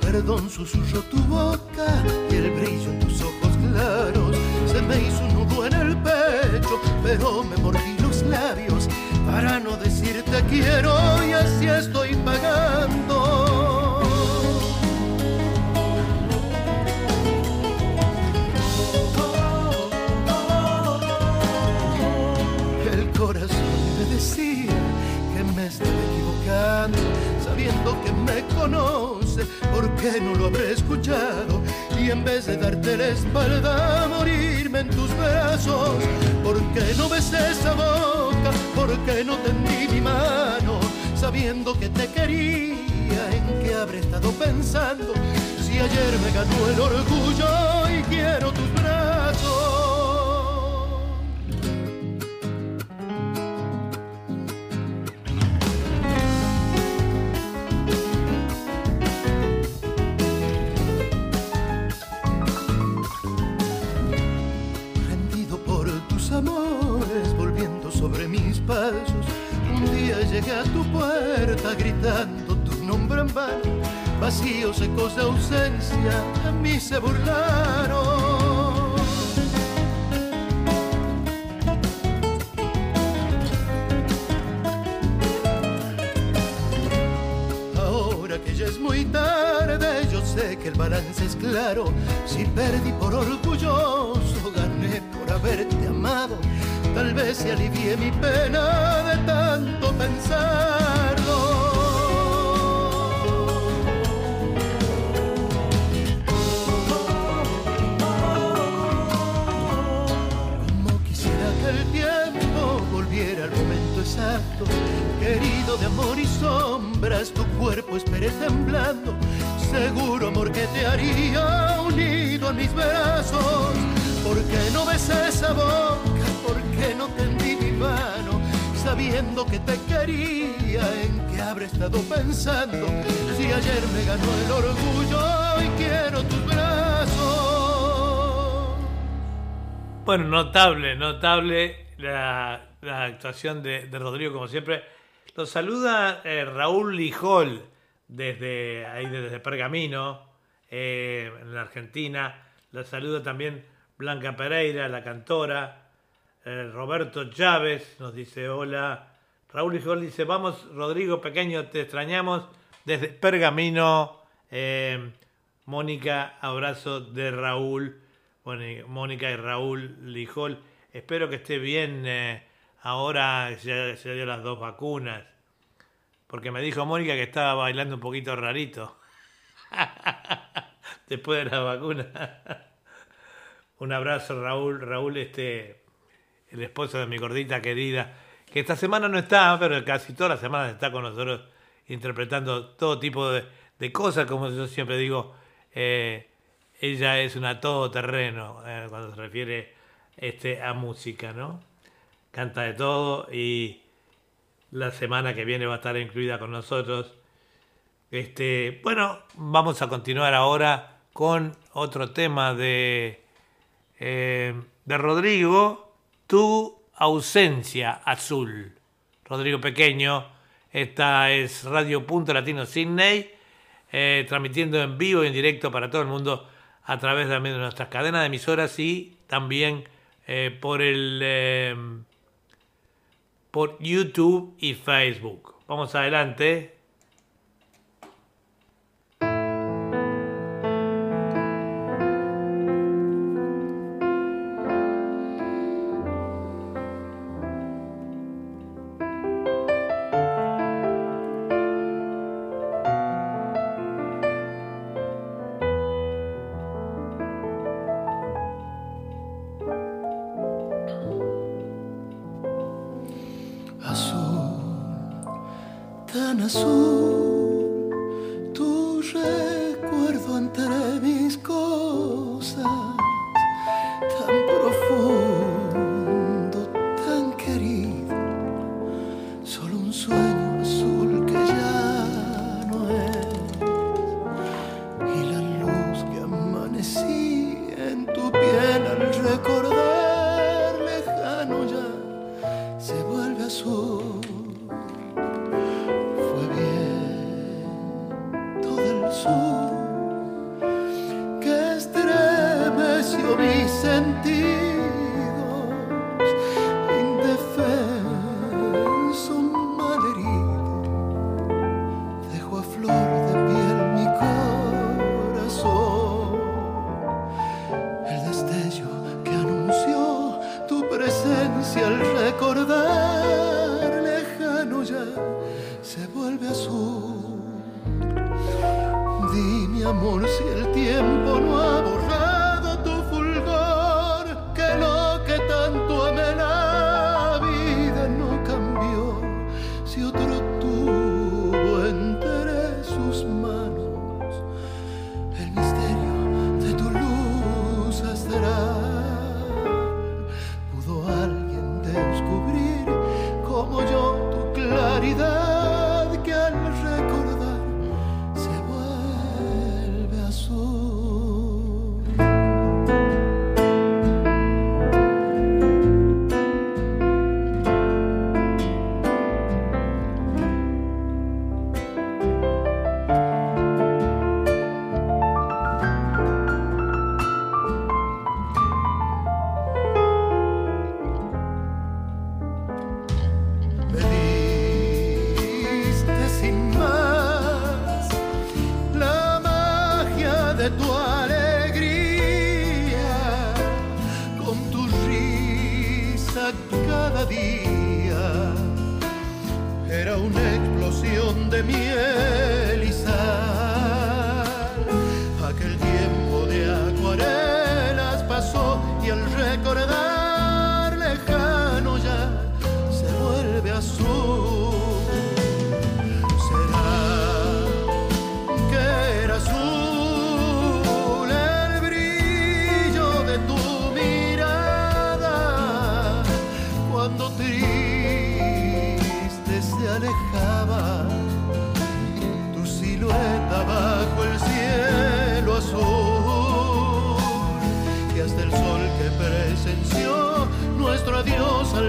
Perdón susurró tu boca y el brillo en tus ojos claros se me hizo un nudo en el pecho, pero me mordí los labios para no decirte quiero y así estoy pagando. Sabiendo que me conoce, ¿por qué no lo habré escuchado? Y en vez de darte la espalda, morirme en tus brazos, ¿por qué no besé esa boca? ¿Por qué no tendí mi mano? Sabiendo que te quería, ¿en qué habré estado pensando? Si ayer me ganó el orgullo y quiero tus brazos. A tu puerta gritando tu nombre en vano. Vacíos ecos de ausencia de mí se burlaron. Ahora que ya es muy tarde, yo sé que el balance es claro. Si perdí por orgulloso, gané por haberte. Tal vez se alivie mi pena de tanto pensarlo. Como quisiera que el tiempo volviera al momento exacto, querido de amor y sombras, tu cuerpo esperé temblando, seguro amor que te haría unido a mis brazos. ¿Por qué no besé esa boca? ¿Por qué no tendí mi mano? Sabiendo que te quería, ¿en qué habré estado pensando? Si ayer me ganó el orgullo y quiero tus brazos. Bueno, notable, notable la, actuación de, de Rodrigo, como siempre. Lo saluda eh, Raúl Lijol desde ahí, desde Pergamino, eh, en la Argentina. La saluda también Blanca Pereira, la cantora. Eh, Roberto Chávez nos dice hola. Raúl Lijol dice, vamos Rodrigo Pequeño, te extrañamos desde Pergamino. Eh, Mónica, abrazo de Raúl. Bueno, Mónica y Raúl Lijol. Espero que esté bien eh, ahora se, se dio las dos vacunas. Porque me dijo Mónica que estaba bailando un poquito rarito. Después de la vacuna. un abrazo, Raúl. Raúl, este, el esposo de mi gordita querida, que esta semana no está, pero casi todas las semanas está con nosotros interpretando todo tipo de, cosas, como yo siempre digo. eh, ella es una todoterreno eh, cuando se refiere este, a música, ¿no? Canta de todo y la semana que viene va a estar incluida con nosotros. Este, bueno, vamos a continuar ahora con otro tema de, eh, de Rodrigo, Tu ausencia azul. Rodrigo Pequeño, esta es Radio Punto Latino Sydney, eh, transmitiendo en vivo y en directo para todo el mundo a través también de nuestras cadenas de emisoras y también eh, por el eh, por YouTube y Facebook. Vamos adelante.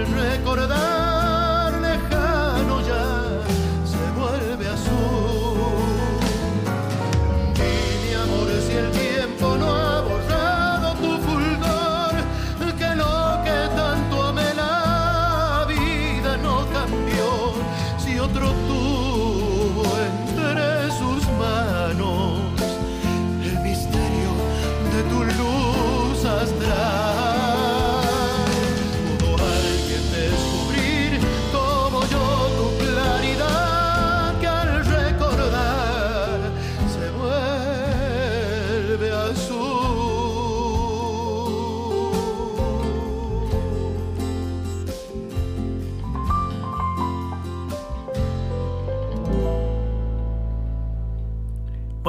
recordar.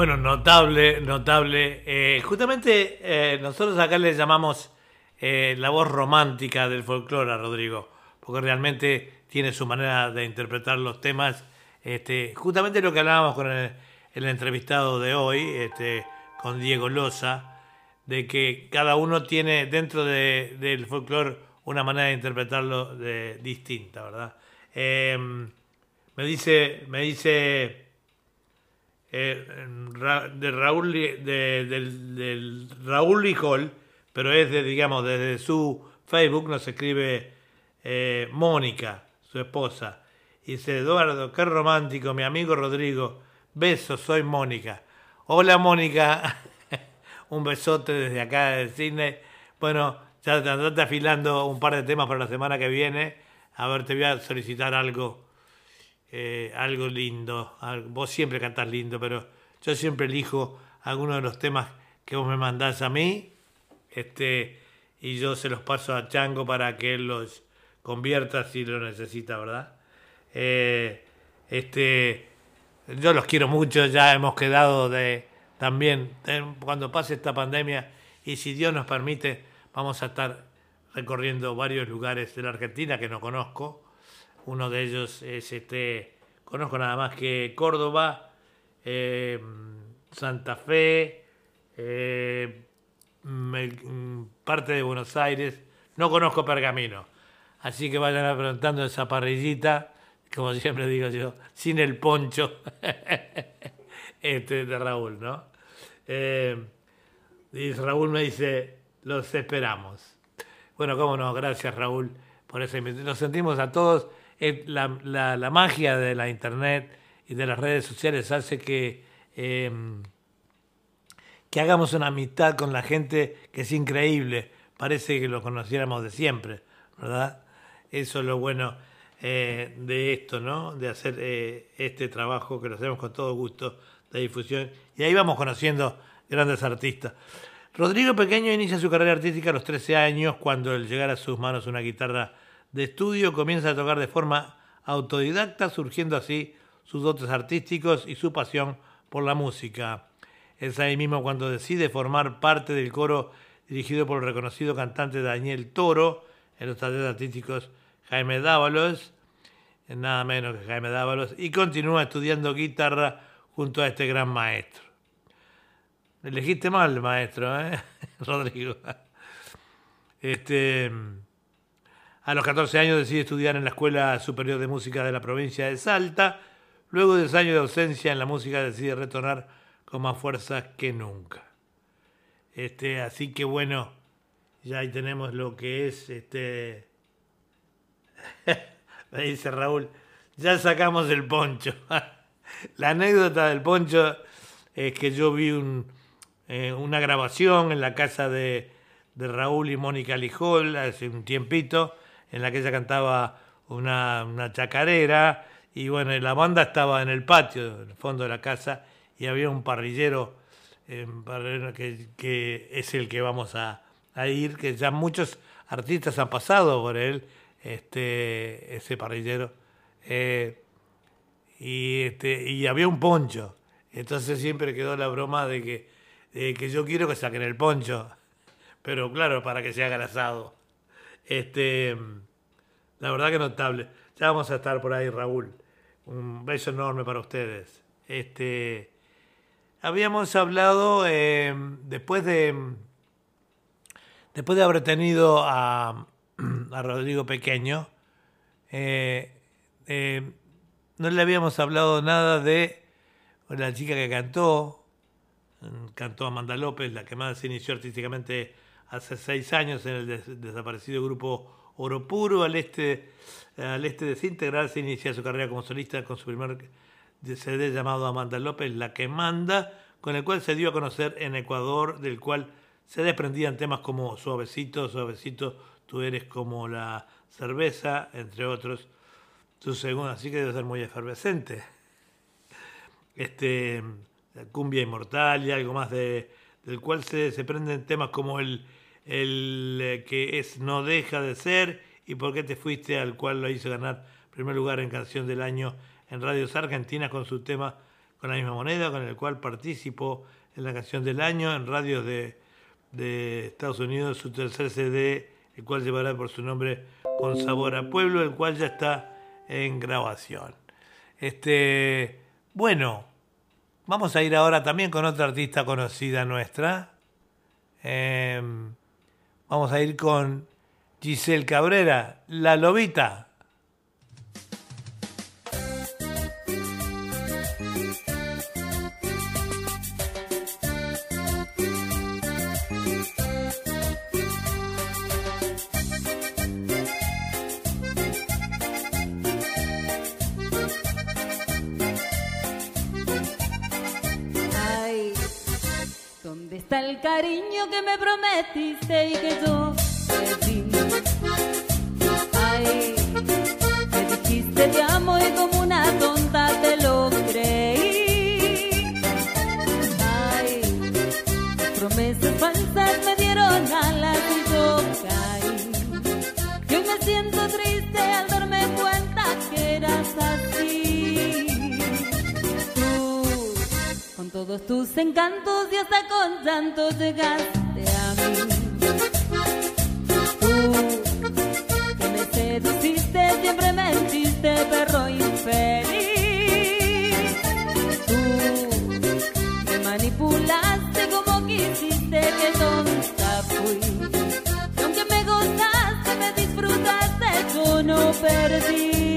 Bueno, notable, notable. Eh, justamente eh, nosotros acá le llamamos eh, la voz romántica del folclore a Rodrigo, porque realmente tiene su manera de interpretar los temas. Este, justamente lo que hablábamos con el, entrevistado de hoy, este, con Diego Loza, de que cada uno tiene dentro de- del folclore una manera de interpretarlo de- distinta, ¿verdad? Em, me dice, me dice eh, de Raúl Li- de- del, Raúl Lijol, pero es de, digamos, desde su Facebook nos escribe eh, Mónica, su esposa. Y dice, Eduardo, qué romántico, mi amigo Rodrigo. Besos, soy Mónica. Hola Mónica, un besote desde acá del cine. Bueno, ya te andaste afilando un par de temas para la semana que viene. A ver, te voy a solicitar algo eh, algo lindo. Vos siempre cantás lindo, pero yo siempre elijo algunos de los temas que vos me mandás a mí, este, y yo se los paso a Chango para que él los convierta si lo necesita, ¿verdad? Eh, este, yo los quiero mucho, ya hemos quedado de también cuando pase esta pandemia y si Dios nos permite, vamos a estar recorriendo varios lugares de la Argentina que no conozco. Uno de ellos es este, conozco nada más que Córdoba, eh, Santa Fe, eh, mm, parte de Buenos Aires. No conozco Pergamino. Así que vayan aprontando esa parrillita, como siempre digo yo, sin el poncho este, de Raúl, ¿no? Eh, Raúl me dice, los esperamos. Bueno, cómo no, gracias Raúl por esa invitación. Nos sentimos a todos. La, la- magia de la internet y de las redes sociales hace que, eh, que hagamos una amistad con la gente que es increíble. Parece que lo conociéramos de siempre, ¿verdad? Eso es lo bueno eh, de esto, ¿no? De hacer eh, este trabajo que lo hacemos con todo gusto de difusión. Y ahí vamos conociendo grandes artistas. Rodrigo Pequeño inicia su carrera artística a los 13 años, cuando al llegar a sus manos una guitarra de estudio comienza a tocar de forma autodidacta, surgiendo así sus dotes artísticos y su pasión por la música. Es ahí mismo cuando decide formar parte del coro dirigido por el reconocido cantante Daniel Toro, en los talleres artísticos Jaime Dávalos, nada menos que Jaime Dávalos, y continúa estudiando guitarra junto a este gran maestro. Elegiste mal, maestro, ¿eh? Rodrigo. Este, a los 14 años decide estudiar en la Escuela Superior de Música de la provincia de Salta. Luego de 10 años de ausencia en la música decide retornar con más fuerza que nunca. Este, así que bueno, ya ahí tenemos lo que es este. Me dice Raúl, ya sacamos el poncho. la anécdota del poncho es que yo vi un, eh, una grabación en la casa de, de Raúl y Mónica Lijol hace un tiempito, en la que ella cantaba una, una chacarera, y bueno, la banda estaba en el patio, en el fondo de la casa, y había un parrillero eh, que, que es el que vamos a, a ir, que ya muchos artistas han pasado por él, este, ese parrillero. Eh, y, este, y había un poncho. Entonces siempre quedó la broma de que, de que yo quiero que saquen el poncho. Pero claro, para que se haga el asado. Este, la verdad que notable. Ya vamos a estar por ahí, Raúl. Un beso enorme para ustedes. Este, habíamos hablado eh, después de después de haber tenido a, a Rodrigo Pequeño. eh, eh, no le habíamos hablado nada de la chica que cantó, cantó Amanda López, la que más inició artísticamente hace seis años en el des- desaparecido grupo Oro Puro, al este, al este de Desintegrar, se inicia su carrera como solista con su primer CD llamado Amanda López, La que manda, con el cual se dio a conocer en Ecuador, del cual se desprendían temas como Suavecito, Suavecito, tú eres como la cerveza, entre otros. Su segunda, así que debe ser muy efervescente. Este, Cumbia Inmortal y algo más de, del cual se, se prenden temas como el, el eh, que es No deja de ser y por qué te fuiste, al cual lo hizo ganar primer lugar en Canción del Año en Radios Argentinas con su tema con la misma moneda, con el cual participó en la Canción del Año en radios de, de Estados Unidos, su tercer CD, el cual llevará por su nombre Con Sabor a Pueblo, el cual ya está en grabación. Este, bueno, vamos a ir ahora también con otra artista conocida nuestra. Em, vamos a ir con Giselle Cabrera, La Lobita. Cariño que me prometiste y que yo di? Ay, me dijiste te amo y como una tonta te todos tus encantos y hasta con llantos llegaste a mí. Tú, que me seduciste, siempre mentiste, perro infeliz. Tú, me manipulaste como quisiste, que tonta fui. Y aunque me gozaste, me disfrutaste, yo no perdí.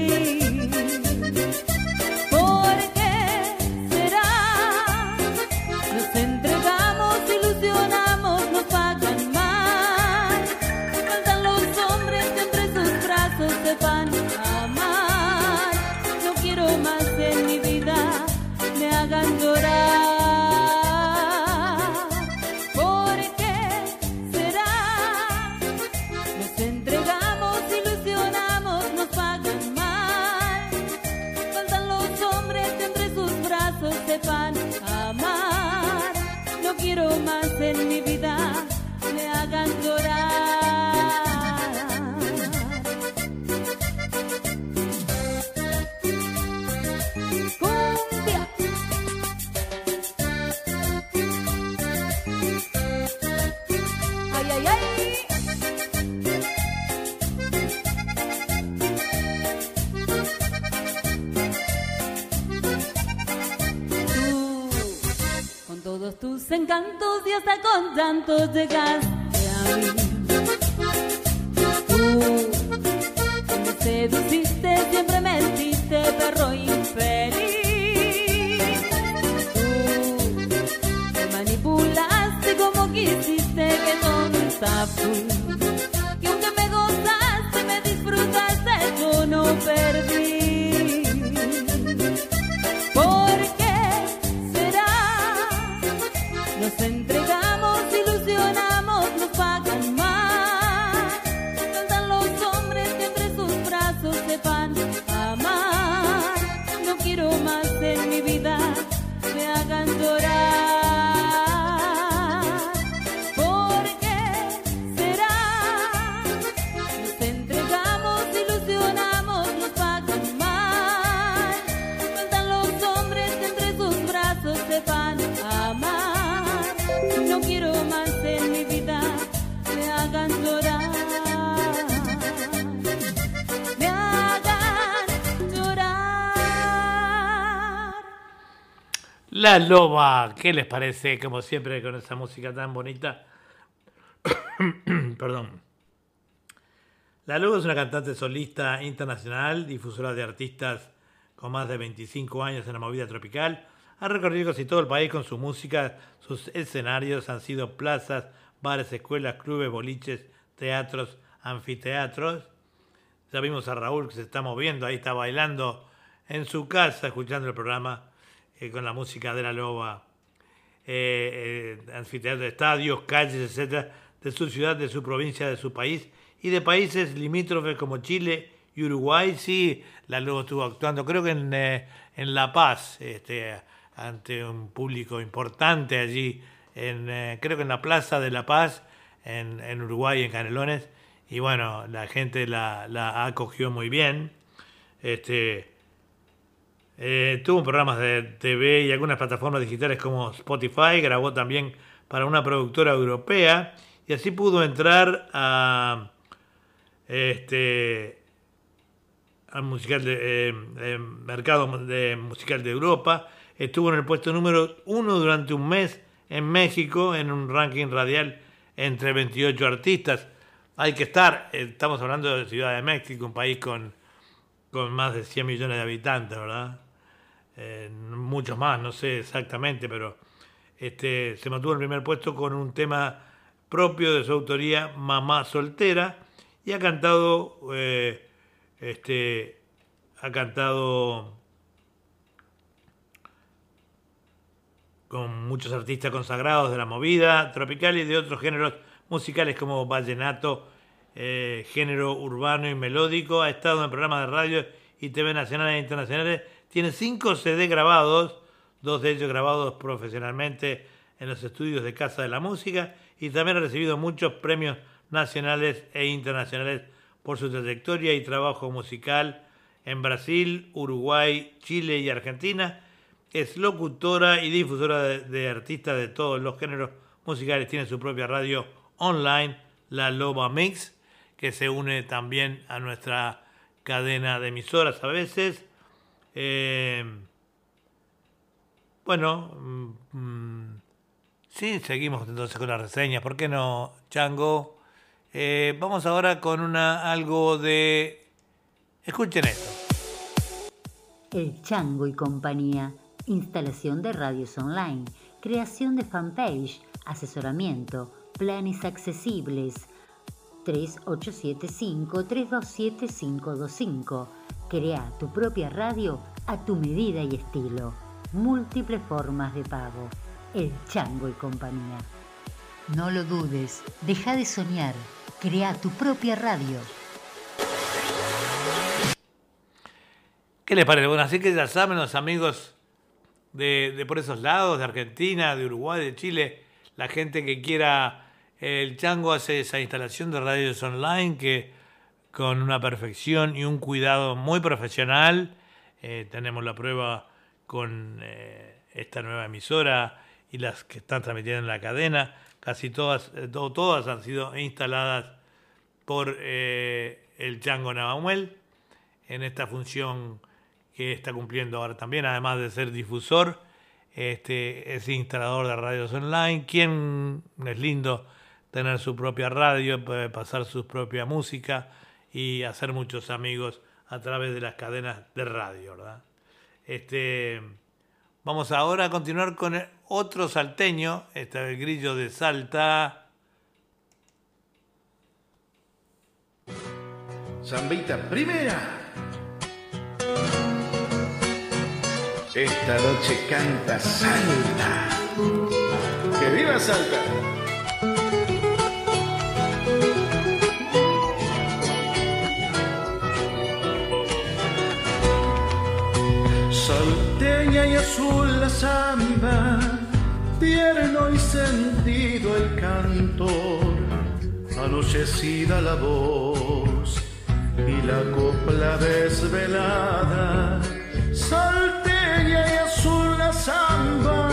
Encantos y hasta con llantos llegaste a mí. Loba, ¿qué les parece? Como siempre, con esa música tan bonita. Perdón. La Loba es una cantante solista internacional, difusora de artistas con más de 25 años en la movida tropical. Ha recorrido casi todo el país con su música. Sus escenarios han sido plazas, bares, escuelas, clubes, boliches, teatros, anfiteatros. Ya vimos a Raúl que se está moviendo, ahí está bailando en su casa, escuchando el programa eh, con la música de la loba. eh, eh, anfiteatros, estadios, calles, etcétera, de su ciudad, de su provincia, de su país y de países limítrofes como Chile y Uruguay. Sí, la luego estuvo actuando, creo que en, eh, en La Paz, este, ante un público importante allí, en, creo que en la Plaza de La Paz, en, en Uruguay, en Canelones. Y bueno, la gente la, la acogió muy bien. Este, eh, tuvo programas de TV y algunas plataformas digitales como Spotify, grabó también para una productora europea y así pudo entrar a este al musical de, eh, eh, mercado musical de Europa. Estuvo en el puesto número uno durante un mes en México en un ranking radial entre 28 artistas. Hay que estar, eh, estamos hablando de Ciudad de México, un país con, con más de 100 millones de habitantes, ¿verdad? Eh, muchos más, no sé exactamente, pero este, se mantuvo en primer puesto con un tema propio de su autoría, Mamá Soltera, y ha cantado, eh, este, ha cantado con muchos artistas consagrados de la movida tropical y de otros géneros musicales como vallenato, eh, género urbano y melódico. Ha estado en programas de radio y TV nacionales e internacionales. Tiene cinco CD grabados, dos de ellos grabados profesionalmente en los estudios de Casa de la Música y también ha recibido muchos premios nacionales e internacionales por su trayectoria y trabajo musical en Brasil, Uruguay, Chile y Argentina. Es locutora y difusora de, de artistas de todos los géneros musicales. Tiene su propia radio online, La Loba Mix, que se une también a nuestra cadena de emisoras a veces. Eh, bueno, mm, mm, sí, seguimos entonces con las reseñas. ¿Por qué no, Chango? Eh, vamos ahora con una algo de... Escuchen esto. El Chango y compañía. Instalación de radios online. Creación de fanpage. Asesoramiento. Planes accesibles. 3875-327-525. Crea tu propia radio a tu medida y estilo. Múltiples formas de pago. El Chango y compañía. No lo dudes. Deja de soñar. Crea tu propia radio. ¿Qué les parece? Bueno, así que ya saben los amigos de, de por esos lados, de Argentina, de Uruguay, de Chile, la gente que quiera, el Chango hace esa instalación de radios online que con una perfección y un cuidado muy profesional, eh, tenemos la prueba con eh, esta nueva emisora y las que están transmitiendo en la cadena, casi todas, eh, to- todas han sido instaladas por el Chango Navamuel en esta función que está cumpliendo ahora también, además de ser difusor, este, es instalador de radios online. ¿Quién es lindo tener su propia radio, puede pasar su propia música y hacer muchos amigos a través de las cadenas de radio, ¿verdad? Este, vamos ahora a continuar con otro salteño, este el grillo de Salta. Zambita primera. Esta noche canta Salta. ¡Que viva Salta! Azul la samba, tierno y sentido el cantor, anochecida la voz y la copla desvelada, salteña y azul la samba,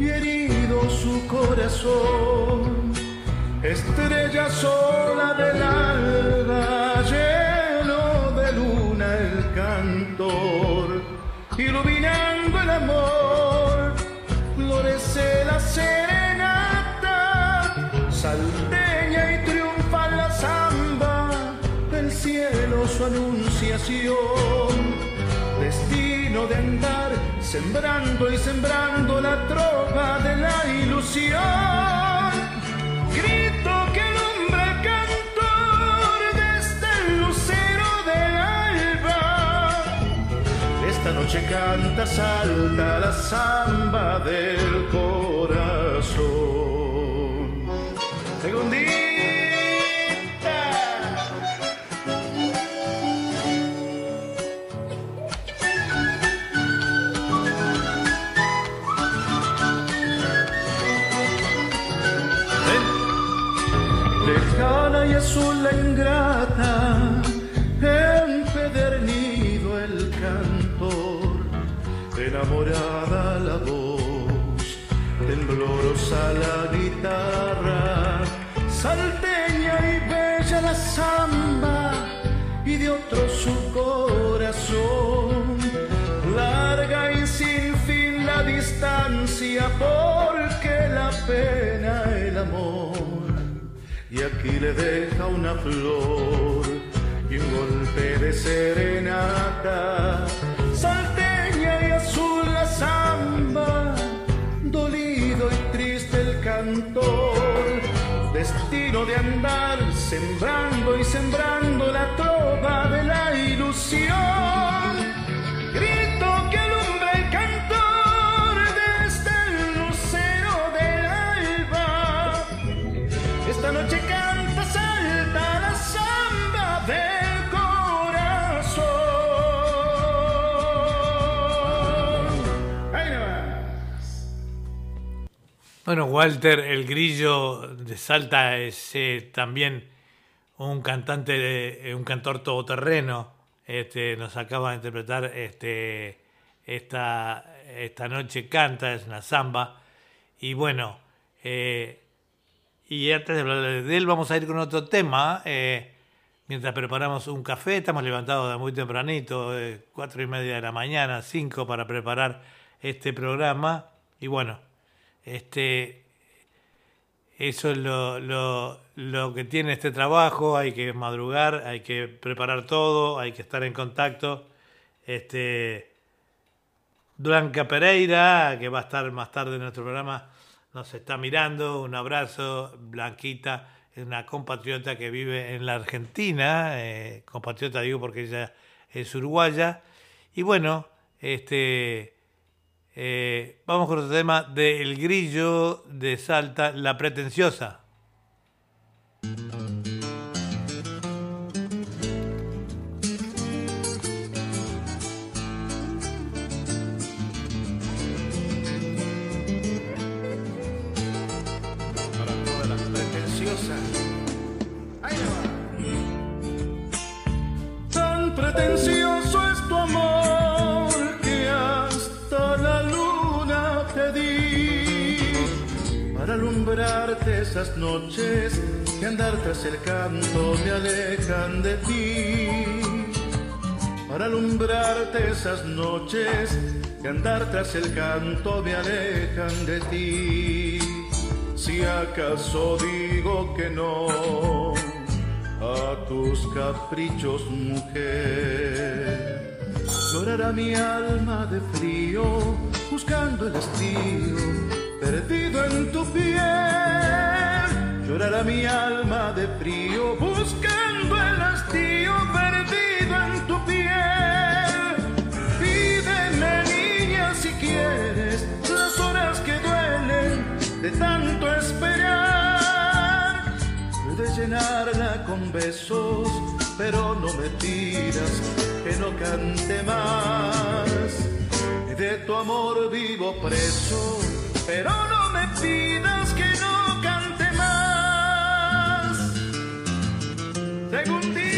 y herido su corazón, estrella sola del alba, amor, florece la serenata, salteña y triunfa la samba, del cielo su anunciación, destino de andar sembrando y sembrando la tropa de la ilusión. Noche canta, salta la samba del corazón. La voz, temblorosa la guitarra, salteña y bella la samba, y de otro su corazón, larga y sin fin la distancia, porque la pena el amor y aquí le deja una flor y un golpe de serenata. Andar sembrando y sembrando la trova de la ilusión. Bueno, Walter, el grillo de Salta es también un cantante, de- eh, un cantor todoterreno. Este, nos acaba de interpretar este, esta, esta noche canta, es una samba. Y bueno, eh, y antes de hablar de él, vamos a ir con otro tema. eh, mientras preparamos un café, estamos levantados muy tempranito, eh, cuatro y media de la mañana, cinco, para preparar este programa. Y bueno, este, eso es lo, lo- lo que tiene este trabajo, hay que madrugar, hay que preparar todo, hay que estar en contacto. Este, Blanca Pereira, que va a estar más tarde en nuestro programa, nos está mirando. Un abrazo, Blanquita, es una compatriota que vive en la Argentina, eh, compatriota digo porque ella es uruguaya. Y bueno, este, eh, vamos con otro tema de El Grillo de Salta, La Pretenciosa. Alumbrarte esas noches que andar tras el canto me alejan de ti. Para alumbrarte esas noches que andar tras el canto me alejan de ti. Si acaso digo que no a tus caprichos, mujer, llorará mi alma de frío buscando el hastío perdido en tu piel. Llorará mi alma de frío buscando el hastío perdido en tu piel. Pídeme, niña, si quieres, las horas que duelen de tanto esperar. Puedes llenarla con besos, pero no me pidas que no cante más. De tu amor vivo preso, pero no me pidas que no cante más. Segundita.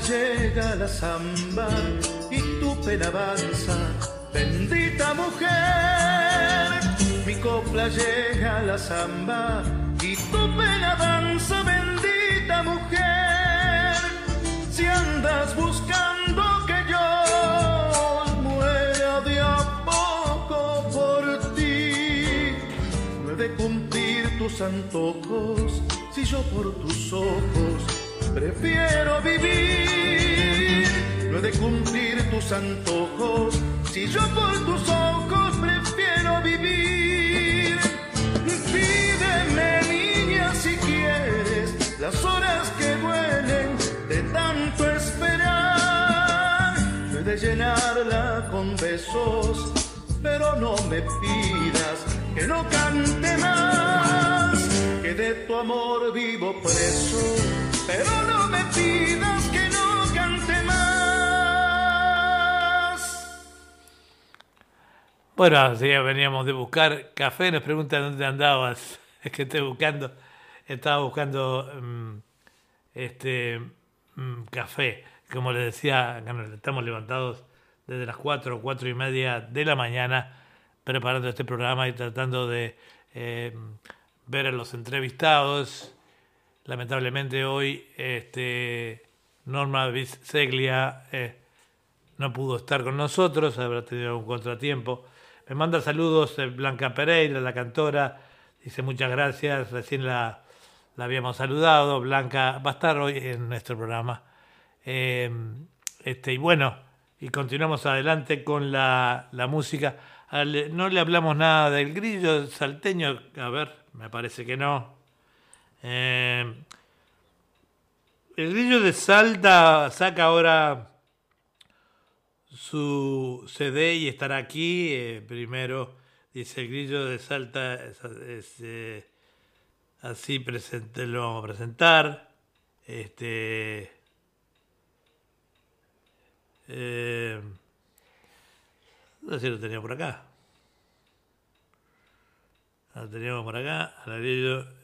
Llega la samba y tu pena avanza, bendita mujer. Mi copla llega la samba y tu pena avanza, bendita mujer. Si andas buscando que yo muera de a poco por ti, no de cumplir tus antojos si yo por tus ojos prefiero vivir? No he de cumplir tus antojos si yo por tus ojos prefiero vivir. Pídeme, niña, si quieres, las horas que duelen de tanto esperar. No he de llenarla con besos, pero no me pidas que no cante más. Que de tu amor vivo preso, pero no me pidas que no cante más. Bueno, así veníamos de buscar café, nos preguntan dónde andabas. Es que estoy buscando, estaba buscando mm, este mm, café. Como les decía, estamos levantados desde las 4 o 4 y media de la mañana preparando este programa y tratando de eh, ver a los entrevistados. Lamentablemente hoy este, Norma Seglia eh, no pudo estar con nosotros, habrá tenido un contratiempo. Me manda saludos eh, Blanca Pereira, la cantora, dice muchas gracias, recién la, la habíamos saludado, Blanca va a estar hoy en nuestro programa. Eh, este, y bueno, y continuamos adelante con la, la música. No le hablamos nada del grillo salteño, a ver, me parece que no. Eh, el grillo de Salta saca ahora su CD y estará aquí. eh, primero, dice el grillo de Salta, es, eh, así presente, lo vamos a presentar. Este. Eh, no sé si lo tenía por acá. Lo teníamos por acá. Al grillo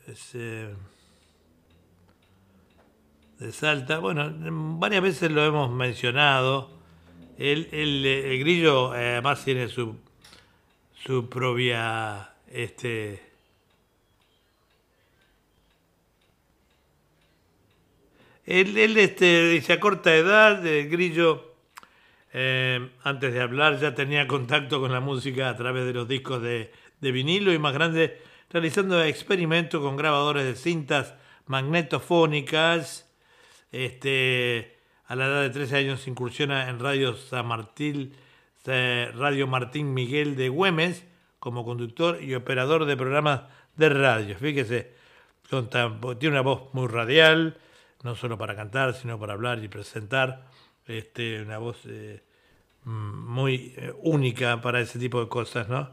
de Salta. Bueno, varias veces lo hemos mencionado. El, el, el grillo eh, además tiene su, su propia este él, él, este, dice a corta edad el grillo eh, antes de hablar ya tenía contacto con la música a través de los discos de, de vinilo y más grande realizando experimentos con grabadores de cintas magnetofónicas este a la edad de 13 años incursiona en Radio San Martín, eh, Radio Martín Miguel de Güemes como conductor y operador de programas de radio. Fíjese, con tan- tiene una voz muy radial, no solo para cantar, sino para hablar y presentar. Este, una voz eh, mm, muy eh, única para ese tipo de cosas, ¿no?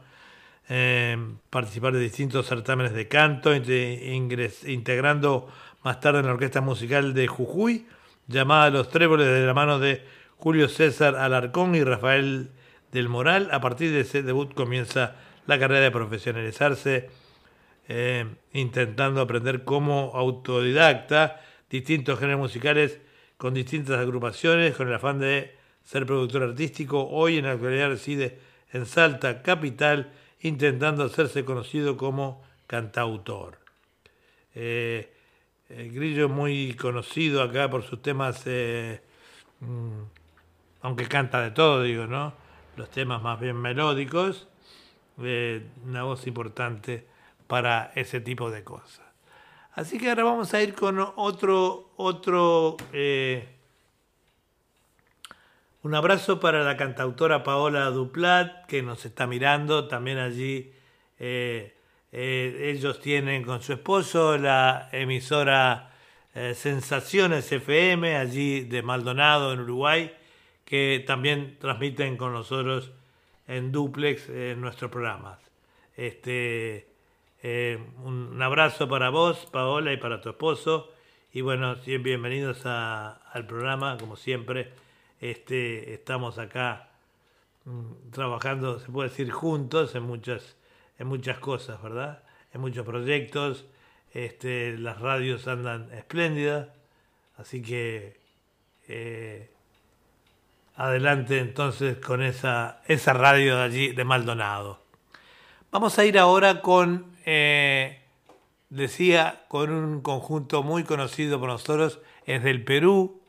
Eh, participar de distintos certámenes de canto, ingres- integrando más tarde en la orquesta musical de Jujuy, llamada Los Tréboles de la mano de Julio César Alarcón y Rafael del Moral. A partir de ese debut comienza la carrera de profesionalizarse, eh, intentando aprender como autodidacta distintos géneros musicales con distintas agrupaciones, con el afán de ser productor artístico. Hoy en la actualidad reside en Salta, capital, intentando hacerse conocido como cantautor. Eh, Grillo es muy conocido acá por sus temas, eh, mm, aunque canta de todo, digo, ¿no? Los temas más bien melódicos, eh, una voz importante para ese tipo de cosas. Así que ahora vamos a ir con otro, otro, un abrazo para la cantautora Paola Duplat, que nos está mirando, también allí eh, eh, ellos tienen con su esposo la emisora eh, Sensaciones FM, allí de Maldonado, en Uruguay, que también transmiten con nosotros en duplex en nuestros programas. Este, un, abrazo para vos, Paola, y para tu esposo. Y bueno, bienvenidos a- al programa, como siempre. Este, estamos acá mm, trabajando, se puede decir, juntos en muchas, en muchas cosas, ¿verdad? En muchos proyectos. Este, las radios andan espléndidas, así que eh, adelante entonces con esa, esa radio de allí de Maldonado. Vamos a ir ahora con, eh, decía, con un conjunto muy conocido por nosotros, es del Perú,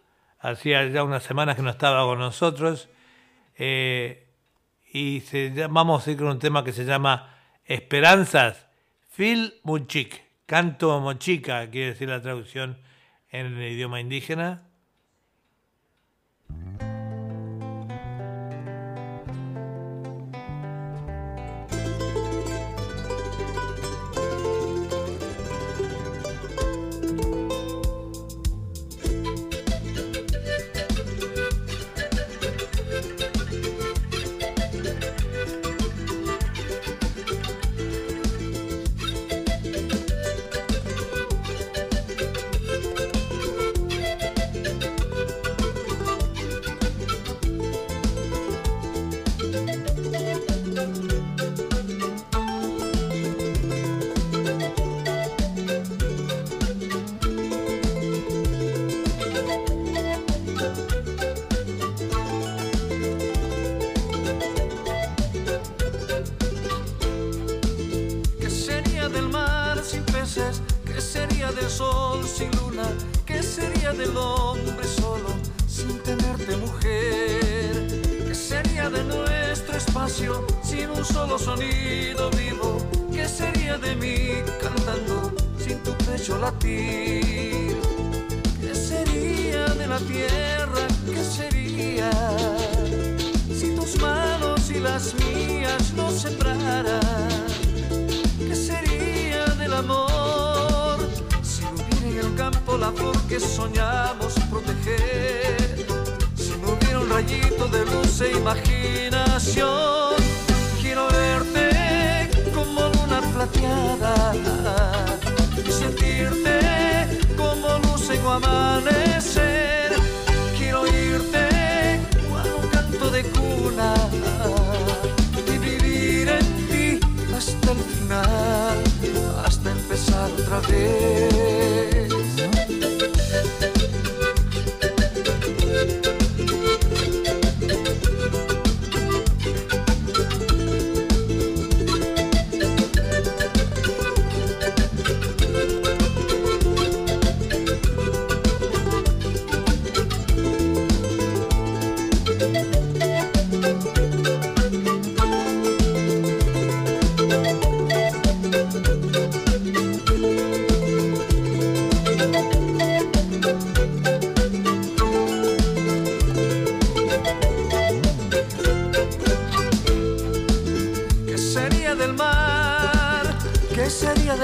hacía ya unas semanas que no estaba con nosotros, eh, y se vamos a ir con un tema que se llama Esperanzas, Phil Muchik. Canto mochica, quiere decir la traducción en el idioma indígena.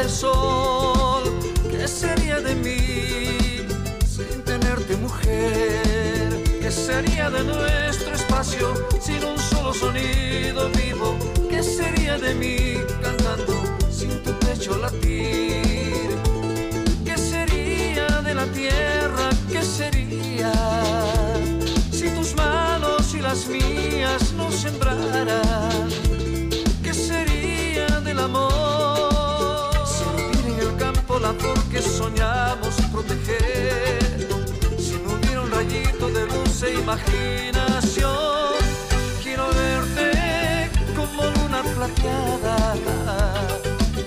Sol? ¿Qué sería de mí sin tenerte mujer? ¿Qué sería de nuestro espacio sin un solo sonido vivo? ¿Qué sería de mí cantando sin tu pecho latir? ¿Qué sería de la tierra? ¿Qué sería si tus manos y las mías no sembraran? ¿Qué sería del amor? Flor que soñamos proteger, si no hubiera un rayito de luz e imaginación, quiero verte como luna plateada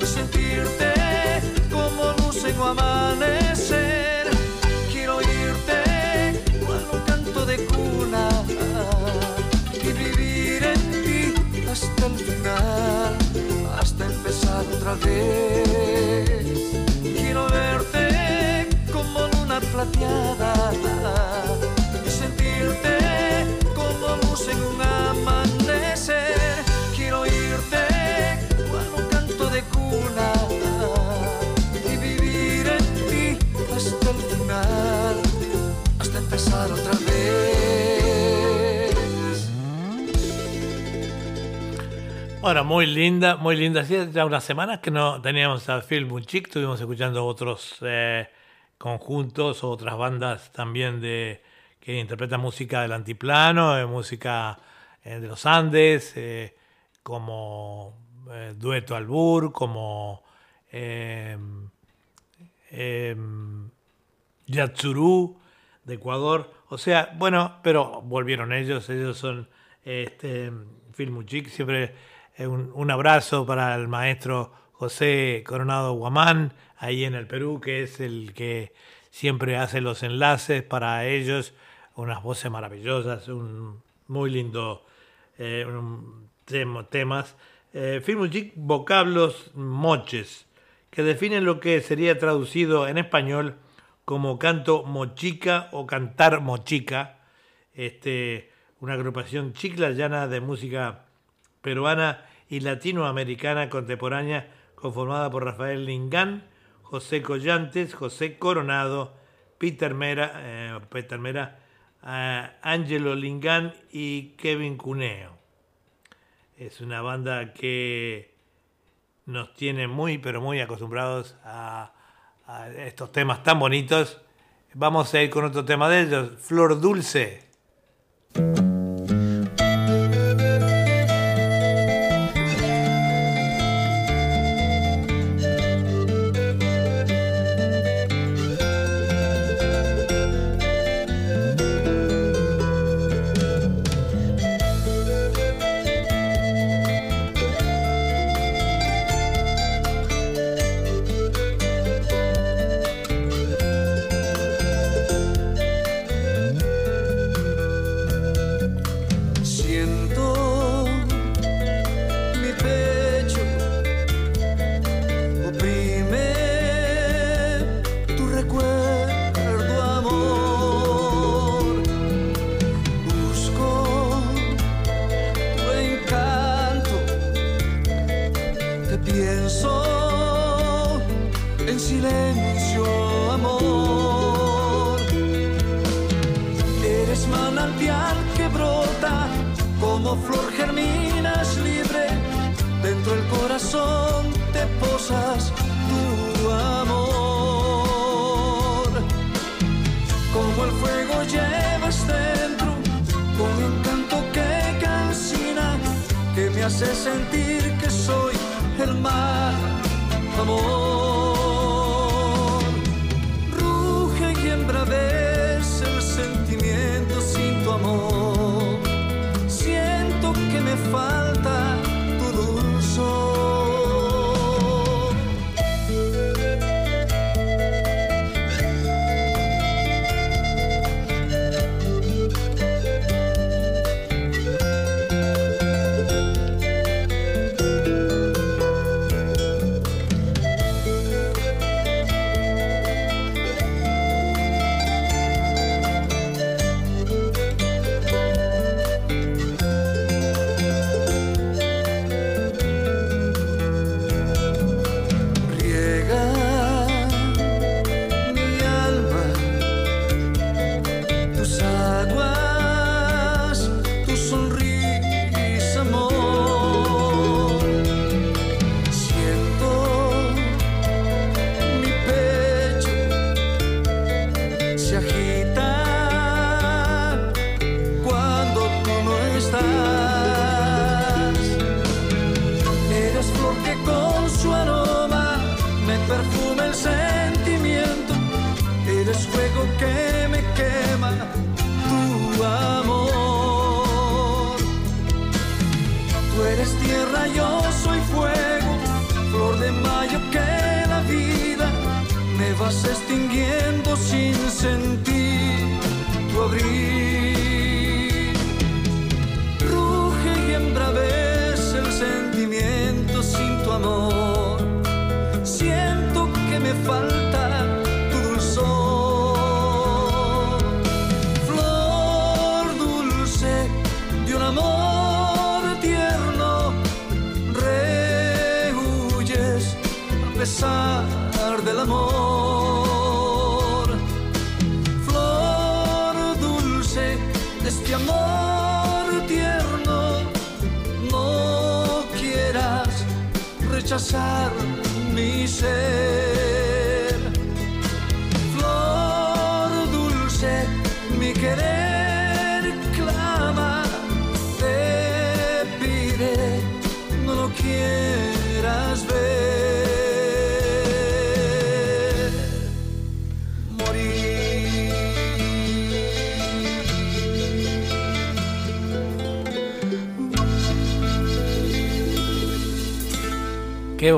sentirte como luz en un amanecer. Quiero oírte cual un canto de cuna y vivir en ti hasta el final, hasta empezar otra vez. Quiero verte como luna plateada y sentirte como luz en un amanecer. Quiero oírte cual un canto de cuna y vivir en ti hasta el final, hasta empezar otra vez. Bueno, muy linda, muy linda. Hacía ya unas semanas que no teníamos a Phil Munchik, estuvimos escuchando otros eh, conjuntos, otras bandas también de que interpretan música del antiplano, eh, música eh, de los Andes, eh, como eh, Dueto Albur, como eh, eh, Yatsuru de Ecuador. O sea, bueno, pero volvieron ellos, ellos son este, Phil Muchik, siempre un, abrazo para el maestro José Coronado Guamán, ahí en el Perú, que es el que siempre hace los enlaces para ellos, unas voces maravillosas, un muy lindo eh, temas. Eh, Phil Muchik, vocablos moches, que definen lo que sería traducido en español como canto mochica o cantar mochica, este, una agrupación chiclayana de música peruana y latinoamericana contemporánea conformada por Rafael Lingán, José Collantes, José Coronado, Peter Mera, eh, Peter Mera eh, Angelo Lingán y Kevin Cuneo. Es una banda que nos tiene muy, pero muy acostumbrados a, a estos temas tan bonitos. Vamos a ir con otro tema de ellos, Flor Dulce.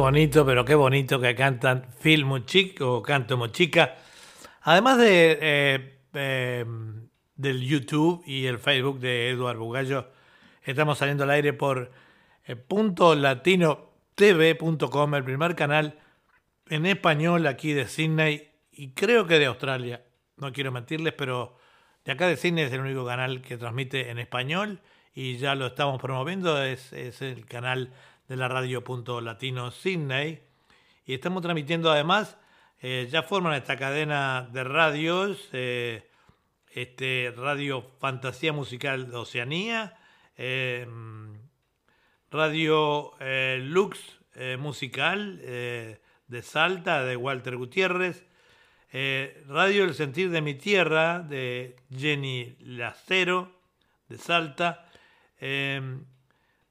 Bonito, pero qué bonito que cantan Phil Muchic o Canto Mochica. Además de, eh, eh, del YouTube y el Facebook de Eduardo Bugallo, estamos saliendo al aire por eh, punto el primer canal en español aquí de Sydney y creo que de Australia. No quiero mentirles, pero de acá de Sydney es el único canal que transmite en español y ya lo estamos promoviendo. Es el canal de la radio Punto Latino Sydney. Y estamos transmitiendo además, eh, ya forman esta cadena de radios, eh, este, Radio Fantasía Musical de Oceanía, eh, Radio Lux Musical de Salta, de Walter Gutiérrez, Radio El Sentir de mi Tierra, de Jenny Lacero, de Salta,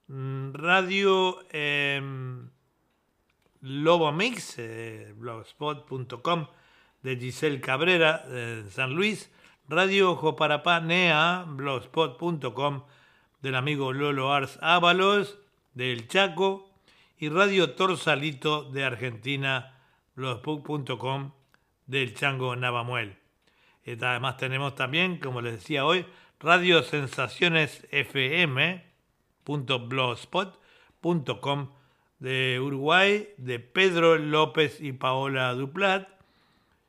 Radio eh, Lobo Mix, blogspot.com, de Giselle Cabrera, de San Luis, Radio Joparapá Nea, blogspot.com, del amigo Lolo Ars Ábalos, del Chaco, y Radio Torsalito de Argentina, blogspot.com, del Chango Navamuel. Eh, Además tenemos también, como les decía hoy, Radio Sensaciones FM.blogspot.com de Uruguay, de Pedro López y Paola Duplat.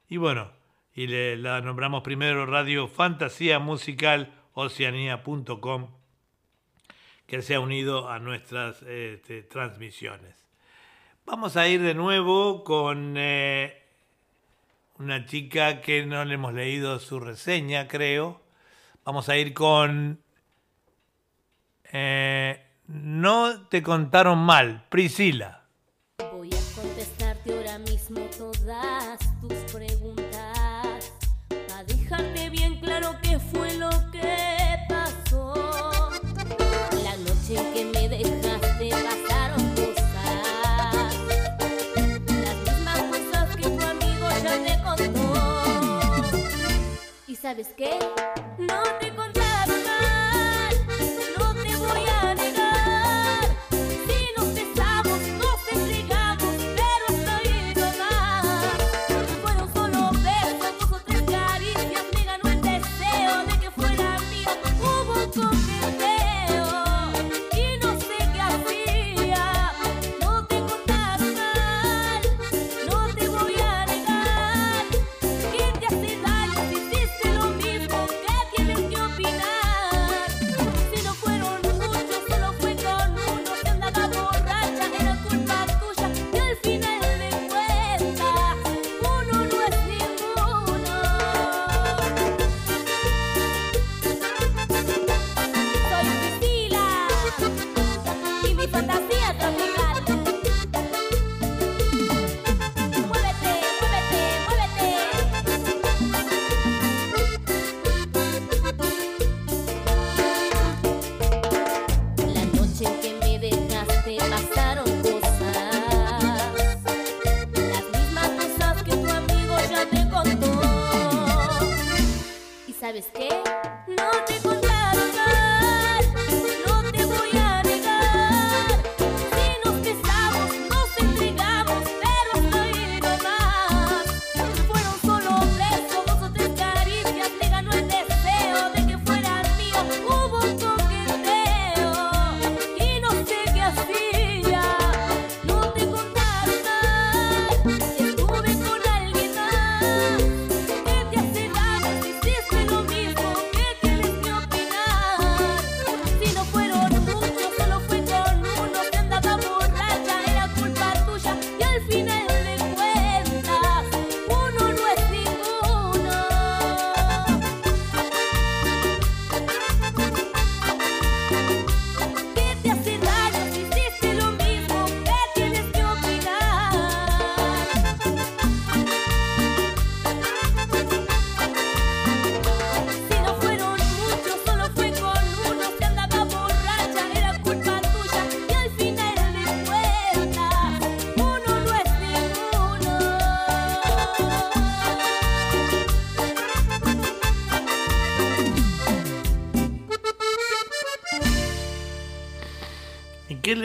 Y bueno, y le, la nombramos primero Radio Fantasía Musical Oceanía.com, que se ha unido a nuestras este, transmisiones. Vamos a ir de nuevo con eh, una chica que no le hemos leído su reseña, creo. Vamos a ir con... eh, no te contaron mal, Priscila. Voy a contestarte ahora mismo todas tus preguntas. Para dejarte bien claro qué fue lo que pasó. La noche que me dejaste pasaron cosas. Las mismas cosas que tu amigo ya te contó. ¿Y sabes qué? No te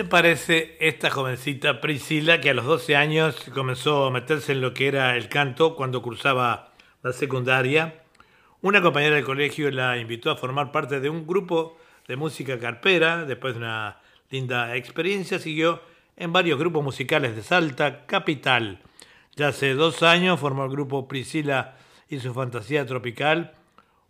parece esta jovencita Priscila que a los 12 años comenzó a meterse en lo que era el canto cuando cursaba la secundaria? Una compañera del colegio la invitó a formar parte de un grupo de música carpera. Después de una linda experiencia, siguió en varios grupos musicales de Salta, capital. Ya hace dos años formó el grupo Priscila y su fantasía tropical.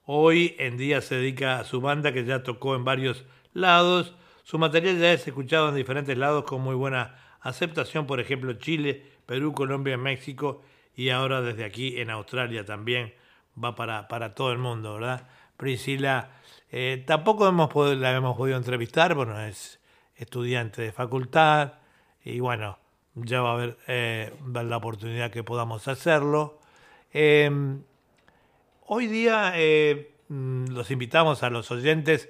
Hoy en día se dedica a su banda que ya tocó en varios lados. Su material ya es escuchado en diferentes lados con muy buena aceptación, por ejemplo Chile, Perú, Colombia, México y ahora desde aquí en Australia también va para, para todo el mundo, ¿verdad? Priscila, eh, tampoco hemos podido, la hemos podido entrevistar, bueno, es estudiante de facultad y bueno, ya va a haber eh, la oportunidad que podamos hacerlo. Eh, hoy día eh, mm, los invitamos a los oyentes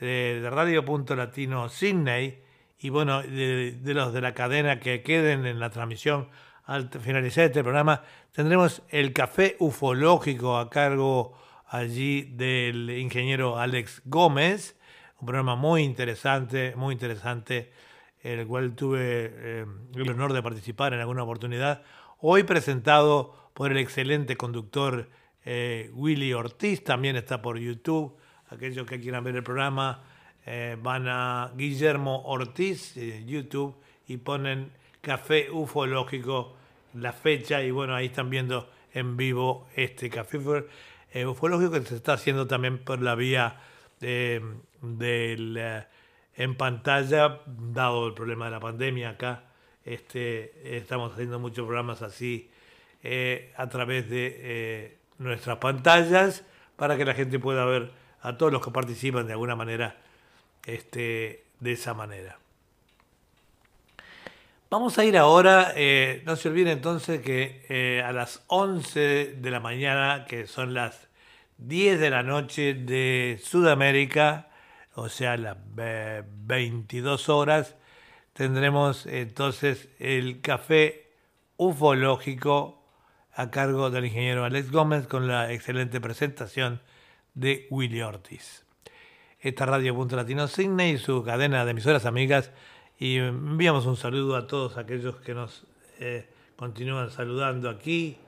de, Radio Punto Latino Sydney y bueno, de, de los de la cadena que queden en la transmisión al finalizar este programa, tendremos el café ufológico a cargo allí del ingeniero Alex Gómez, un programa muy interesante, muy interesante, el cual tuve eh, el honor de participar en alguna oportunidad, hoy presentado por el excelente conductor eh, Willy Ortiz, también está por YouTube, aquellos que quieran ver el programa eh, van a Guillermo Ortiz, YouTube, y ponen Café Ufológico, la fecha, y bueno, ahí están viendo en vivo este café eh, ufológico que se está haciendo también por la vía eh, del, eh, en pantalla, dado el problema de la pandemia acá. Este, estamos haciendo muchos programas así a través de nuestras pantallas para que la gente pueda ver a todos los que participan de alguna manera este, de esa manera. Vamos a ir ahora, eh, no se olviden entonces que eh, a las 11 de la mañana, que son las 10 de la noche de Sudamérica, o sea, las eh, 22 horas, tendremos entonces el café ufológico a cargo del ingeniero Alex Gómez con la excelente presentación de Willy Ortiz. Esta radio Punto Latino Sydney y su cadena de emisoras amigas y enviamos un saludo a todos aquellos que nos eh, continúan saludando aquí.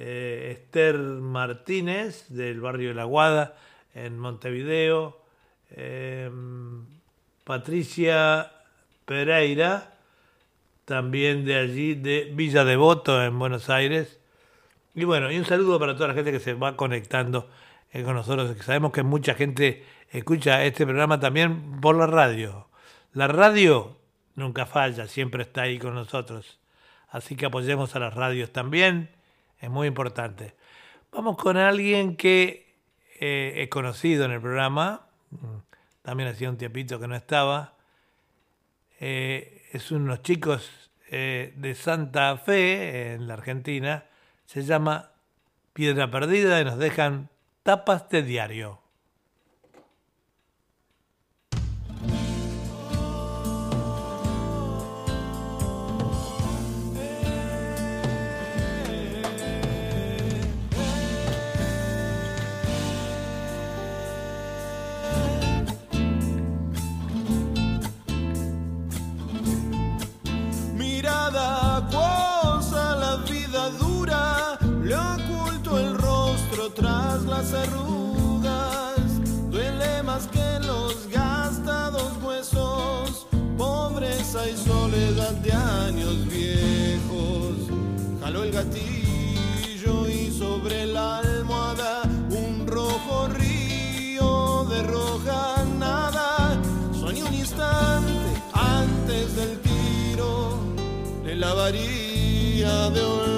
Eh, Esther Martínez del barrio de La Guada en Montevideo. Eh, Patricia Pereira, también de allí, de Villa Devoto en Buenos Aires. Y bueno, y un saludo para toda la gente que se va conectando eh, con nosotros, sabemos que mucha gente escucha este programa también por la radio. La radio nunca falla, siempre está ahí con nosotros. Así que apoyemos a las radios también, es muy importante. Vamos con alguien que eh, he conocido en el programa, mm, también hacía un tiempito que no estaba. Eh, es unos chicos eh, de Santa Fe, en la Argentina, se llama Piedra Perdida y nos dejan tapas de diario. De años viejos. Jaló el gatillo y sobre la almohada un rojo río de roja nada. Soñé un instante antes del tiro, le lavaría de olvido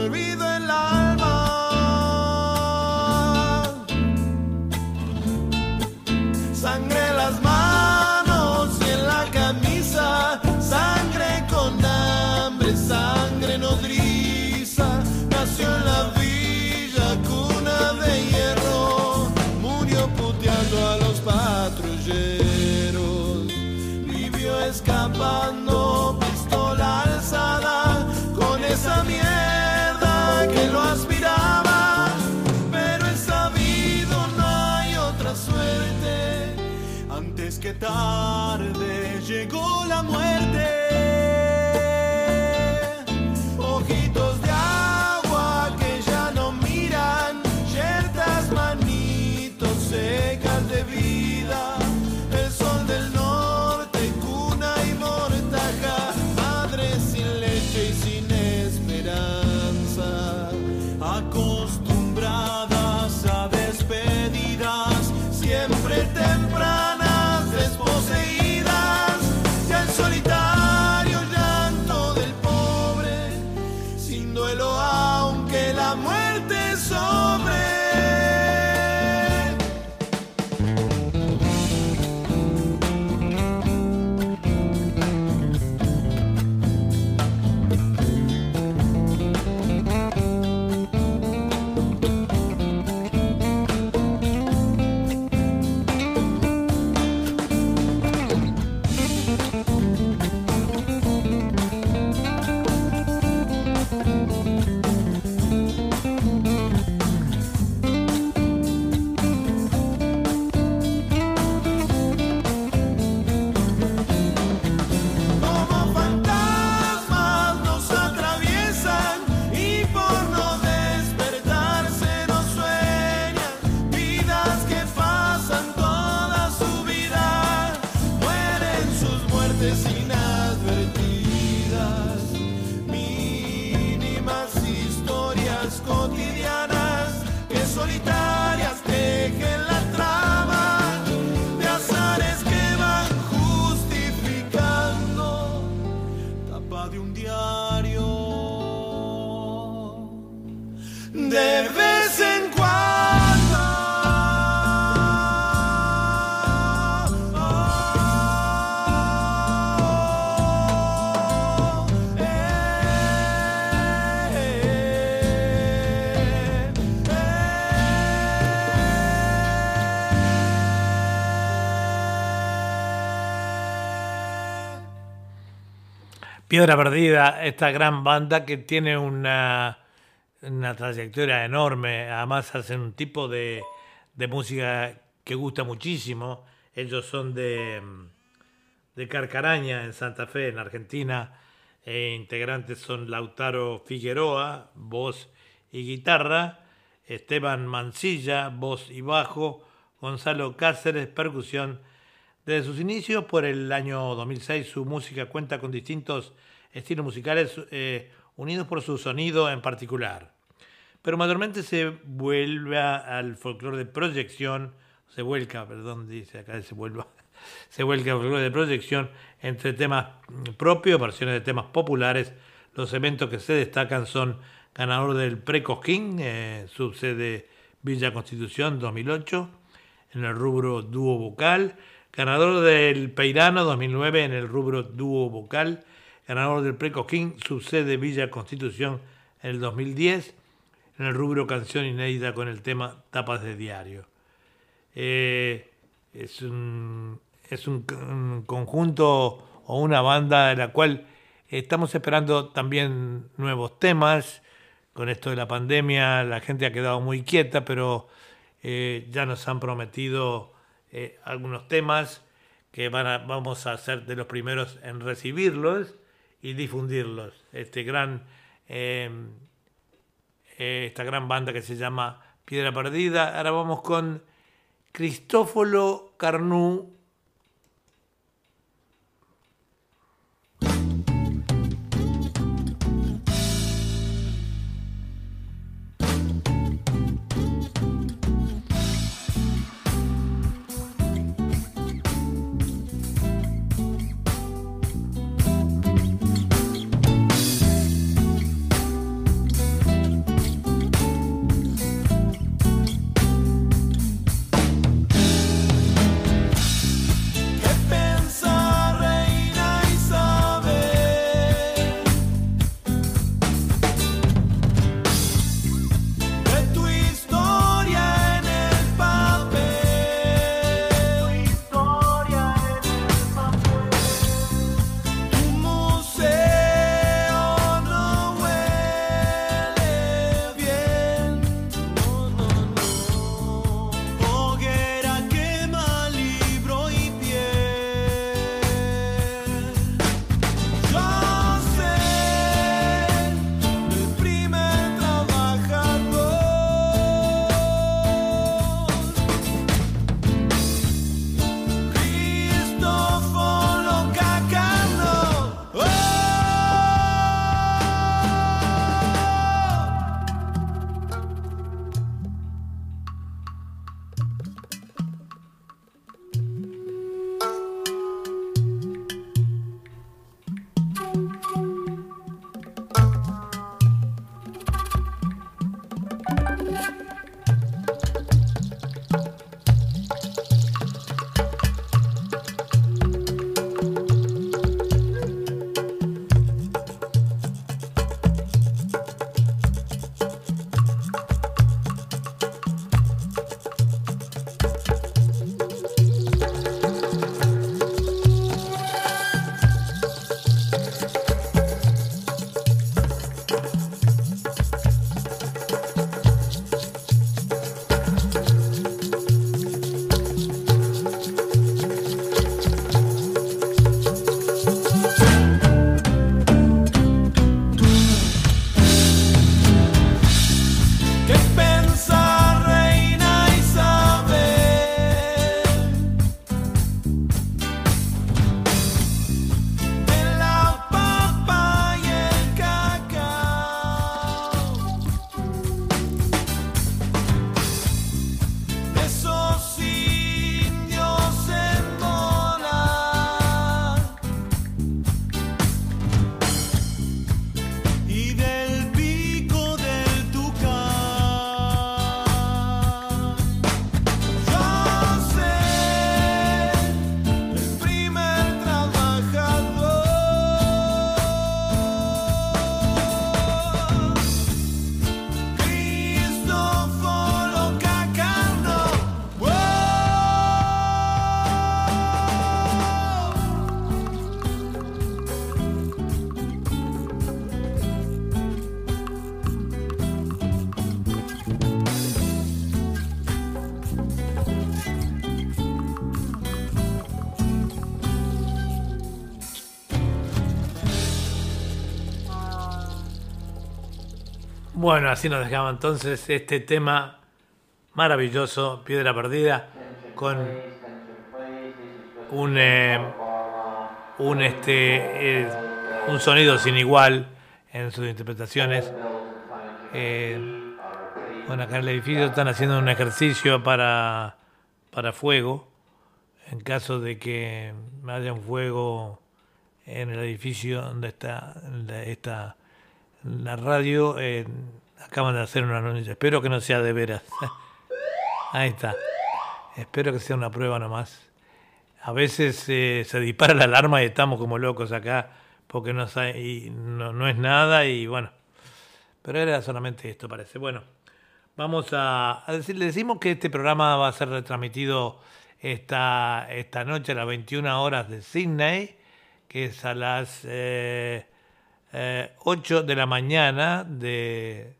De vez en cuando. Piedra Perdida, esta gran banda que tiene una, una trayectoria enorme, además hacen un tipo de, de música que gusta muchísimo. Ellos son de, de Carcaraña, en Santa Fe, en Argentina. E integrantes son Lautaro Figueroa, voz y guitarra, Esteban Mancilla, voz y bajo, Gonzalo Cáceres, percusión. Desde sus inicios, por el año 2006, su música cuenta con distintos estilos musicales eh, unidos por su sonido en particular. Pero mayormente se vuelve al folclore de proyección, se vuelca, perdón, dice acá, se vuelva, se vuelca al folclore de proyección entre temas propios, versiones de temas populares. Los eventos que se destacan son ganador del Precosquín, eh, subsede Villa Constitución 2008, en el rubro dúo vocal, ganador del Peirano 2009 en el rubro dúo vocal, ganador del Precosquín, subsede Villa Constitución en el 2010, en el rubro canción inédita con el tema Tapas de Diario. Eh, es un, es un, conjunto o una banda de la cual estamos esperando también nuevos temas. Con esto de la pandemia la gente ha quedado muy quieta, pero eh, ya nos han prometido eh, algunos temas que van vamos a ser de los primeros en recibirlos y difundirlos. Este gran, esta gran banda que se llama Piedra Perdida. Ahora vamos con Cristóforo Carnú. Bueno, así nos dejaba entonces este tema maravilloso, Piedra Perdida, con un, eh, un, este, eh, un sonido sin igual en sus interpretaciones. Eh, bueno, acá en el edificio están haciendo un ejercicio para, para fuego. En caso de que haya un fuego en el edificio donde está esta, la radio, acaban de hacer una anuncio. Espero que no sea de veras. Ahí está. Espero que sea una prueba nomás. A veces eh, se dispara la alarma y estamos como locos acá porque no, y no, es nada y bueno. Pero era solamente esto, parece. Bueno, vamos a, a decir, le decimos que este programa va a ser retransmitido esta, esta noche a las 21 horas de Sydney, que es a las eh, eh, 8 de la mañana de,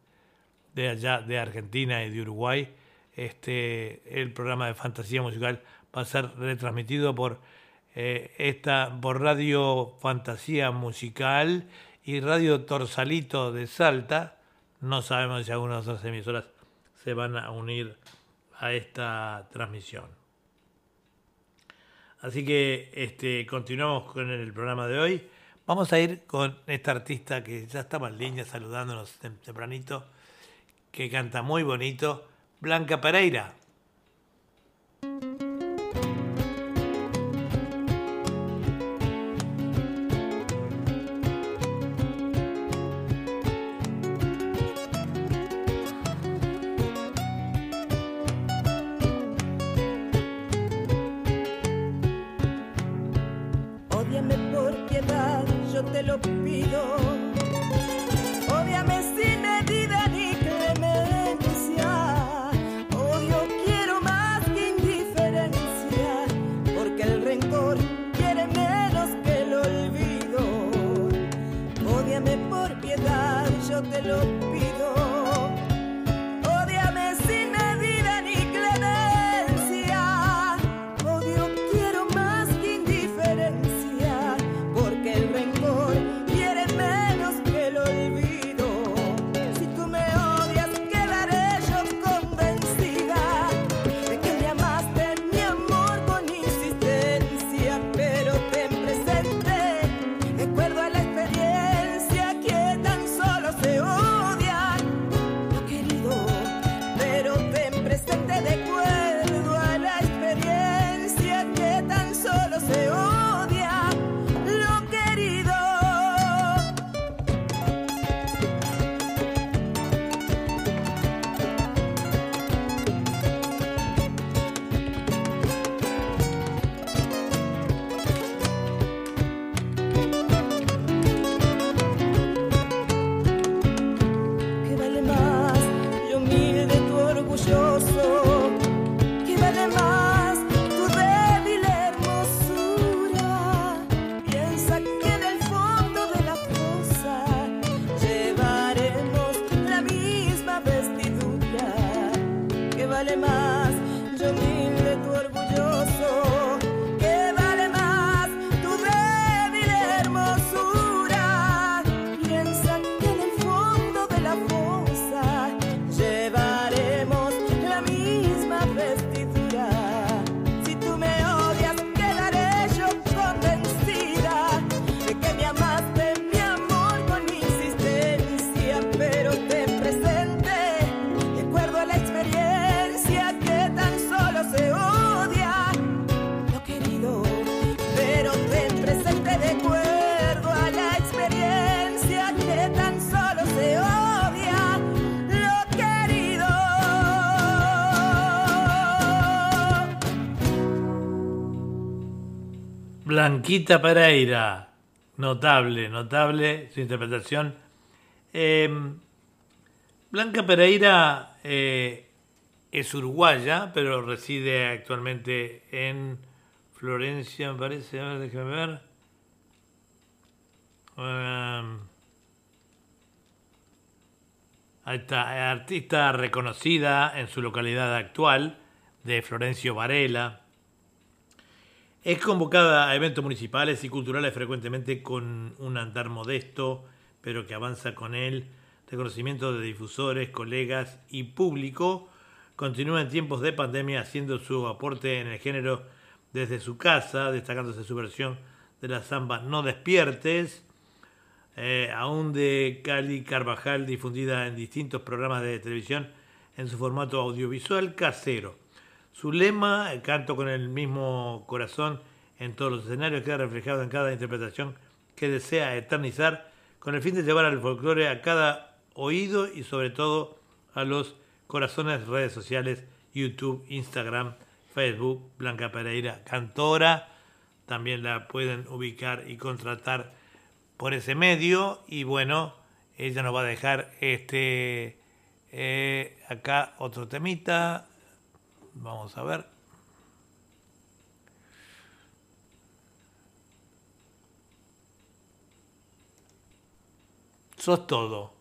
de allá, de Argentina y de Uruguay. Este, el programa de fantasía musical va a ser retransmitido por eh, esta por Radio Fantasía Musical y Radio Torsalito de Salta. No sabemos si algunas otras emisoras se van a unir a esta transmisión. Así que este, continuamos con el programa de hoy. Vamos a ir con esta artista que ya estaba en línea saludándonos tem- tempranito, que canta muy bonito, Blanca Pereira. Yo humilde Blanquita Pereira, notable, notable su interpretación. Eh, Blanca Pereira eh, es uruguaya, pero reside actualmente en Florencia, me parece. A ver, déjame ver. Um, ahí está, artista reconocida en su localidad actual, de Florencio Varela. Es convocada a eventos municipales y culturales frecuentemente con un andar modesto, pero que avanza con él reconocimiento de difusores, colegas y público. Continúa en tiempos de pandemia haciendo su aporte en el género desde su casa, destacándose su versión de la samba No Despiertes, eh, aún de Cali Carvajal, difundida en distintos programas de televisión en su formato audiovisual casero. Su lema, el canto con el mismo corazón en todos los escenarios, queda reflejado en cada interpretación que desea eternizar con el fin de llevar al folclore a cada oído y sobre todo a los corazones redes sociales, YouTube, Instagram, Facebook, Blanca Pereira, cantora, también la pueden ubicar y contratar por ese medio. Y bueno, ella nos va a dejar este eh, acá otro temita, vamos a ver. Sos todo.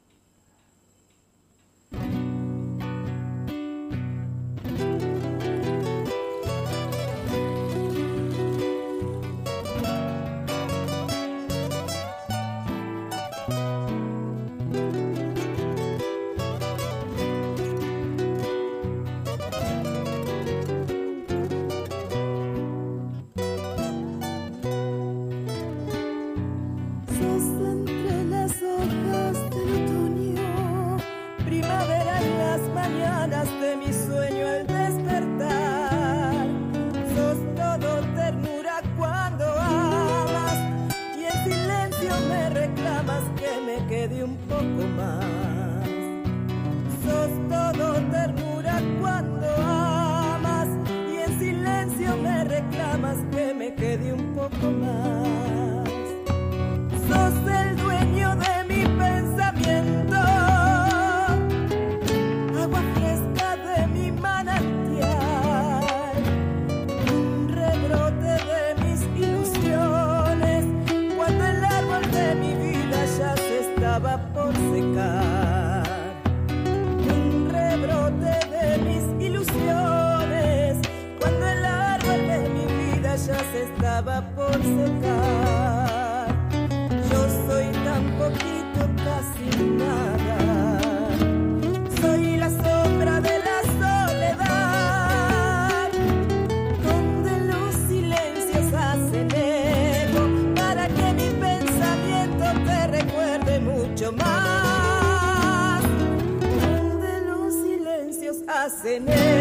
Hacen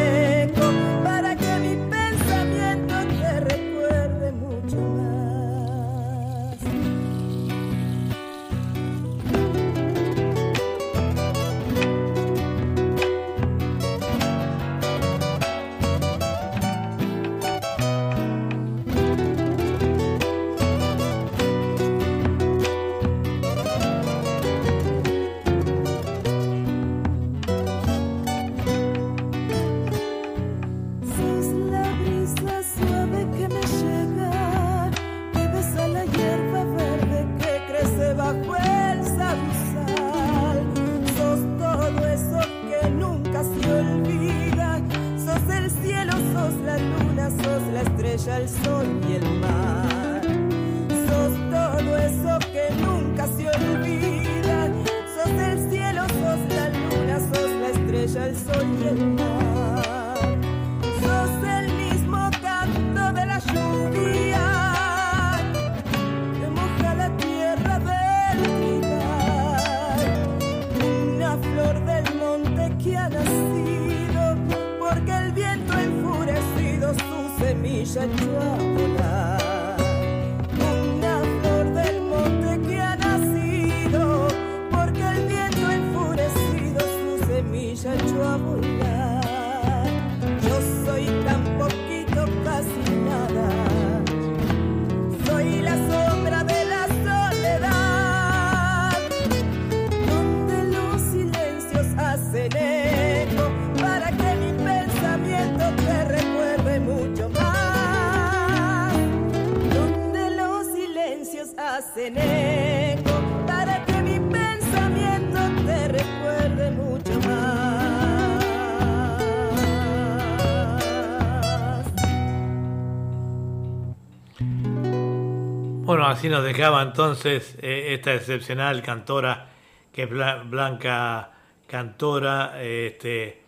así nos dejaba entonces eh, esta excepcional cantora que es Bla- Blanca Cantora. Este,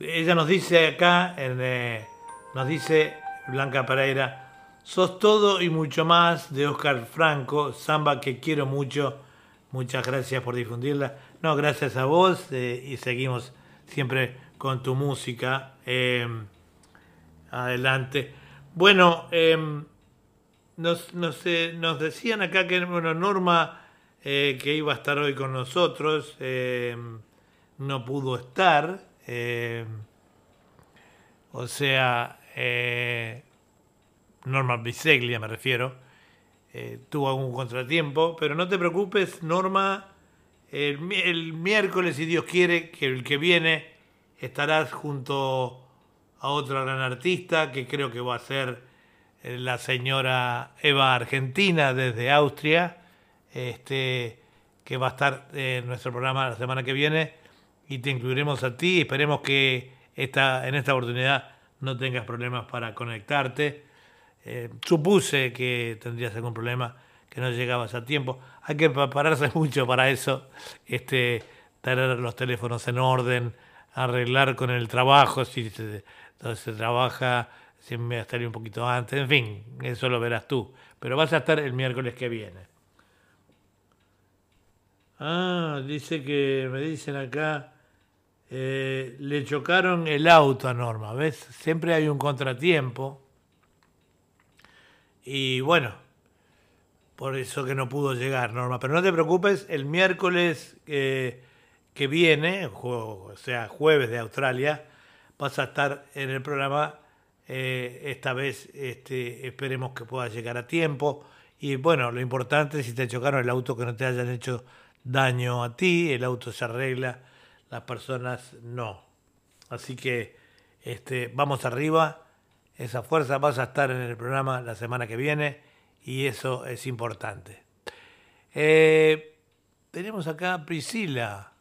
ella nos dice acá, en, eh, nos dice Blanca Pereira, sos todo y mucho más de Oscar Franco, samba que quiero mucho. Muchas gracias por difundirla. No, gracias a vos eh, y seguimos siempre con tu música. Adelante. Bueno, em, nos, nos, eh, nos decían acá que bueno, Norma, eh, que iba a estar hoy con nosotros, eh, no pudo estar. o sea, Norma Biseglia me refiero. tuvo algún contratiempo, pero no te preocupes, Norma. El, el miércoles, si Dios quiere, que el que viene estarás junto a otra gran artista que creo que va a ser la señora Eva Argentina desde Austria, este, que va a estar en nuestro programa la semana que viene y te incluiremos a ti. Esperemos que esta, en esta oportunidad no tengas problemas para conectarte. Eh, supuse que tendrías algún problema, que no llegabas a tiempo. Hay que prepararse mucho para eso, este, tener los teléfonos en orden, arreglar con el trabajo, si se trabaja, si me estaría un poquito antes, en fin, eso lo verás tú. Pero vas a estar el miércoles que viene. Ah, dice que, me dicen acá, eh, le chocaron el auto a Norma, ¿ves? Siempre hay un contratiempo. Y bueno, por eso que no pudo llegar, Norma. Pero no te preocupes, el miércoles eh, que viene, o sea, jueves de Australia, vas a estar en el programa. Eh, esta vez este, esperemos que puedas llegar a tiempo. Y bueno, lo importante es si te chocaron el auto, que no te hayan hecho daño a ti, el auto se arregla, las personas no. Así que este, vamos arriba, esa fuerza vas a estar en el programa la semana que viene y eso es importante. Eh, tenemos acá a Priscila.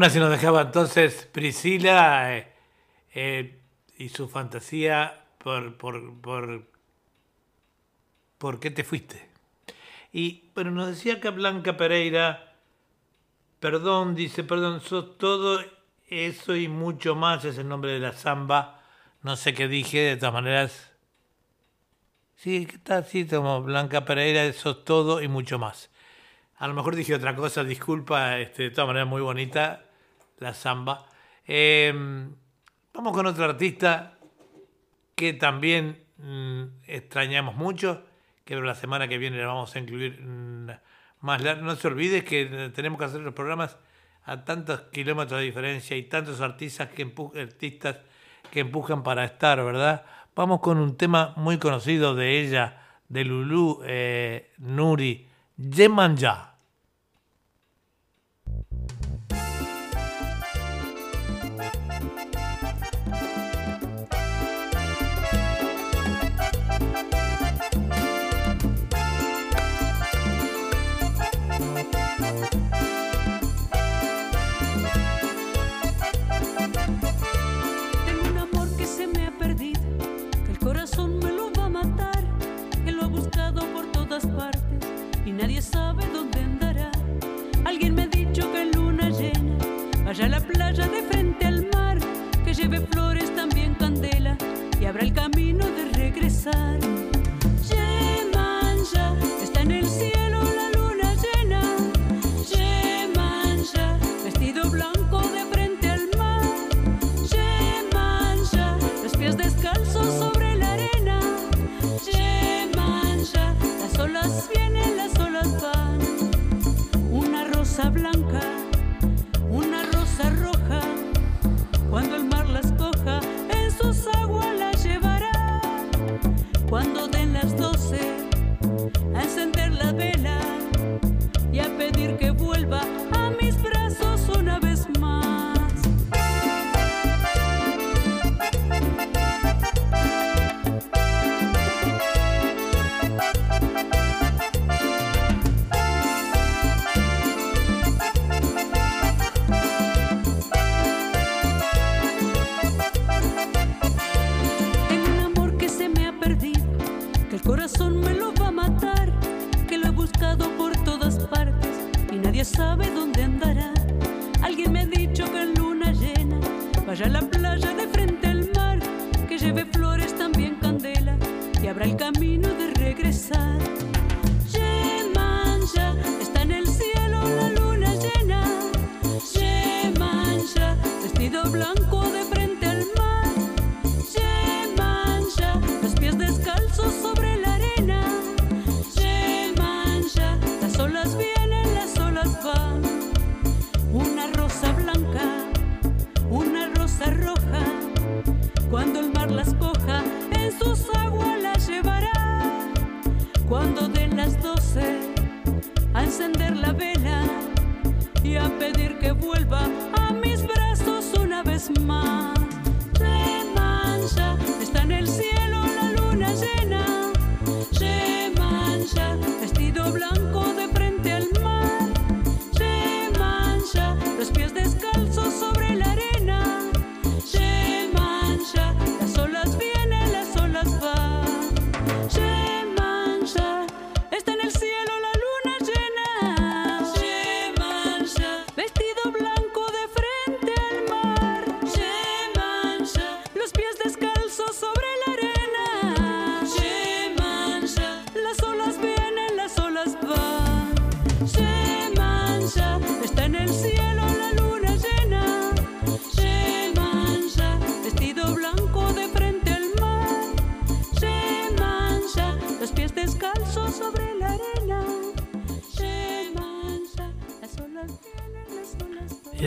Bueno, así nos dejaba entonces Priscila eh, eh, y su fantasía por, por, por, por qué te fuiste. Y bueno, nos decía acá Blanca Pereira, perdón, dice, perdón, sos todo eso y mucho más, es el nombre de la samba. No sé qué dije, de todas maneras. Sí, está así como Blanca Pereira, sos todo y mucho más. A lo mejor dije otra cosa, disculpa, este, de todas maneras muy bonita la samba. Eh, vamos con otro artista que también mm, extrañamos mucho, que la semana que viene le vamos a incluir mm, más. No se olvide que eh, tenemos que hacer los programas a tantos kilómetros de diferencia y tantos artistas que, empu- artistas que empujan para estar, ¿verdad? Vamos con un tema muy conocido de ella, de Lulú eh, Nuri, Yemanja.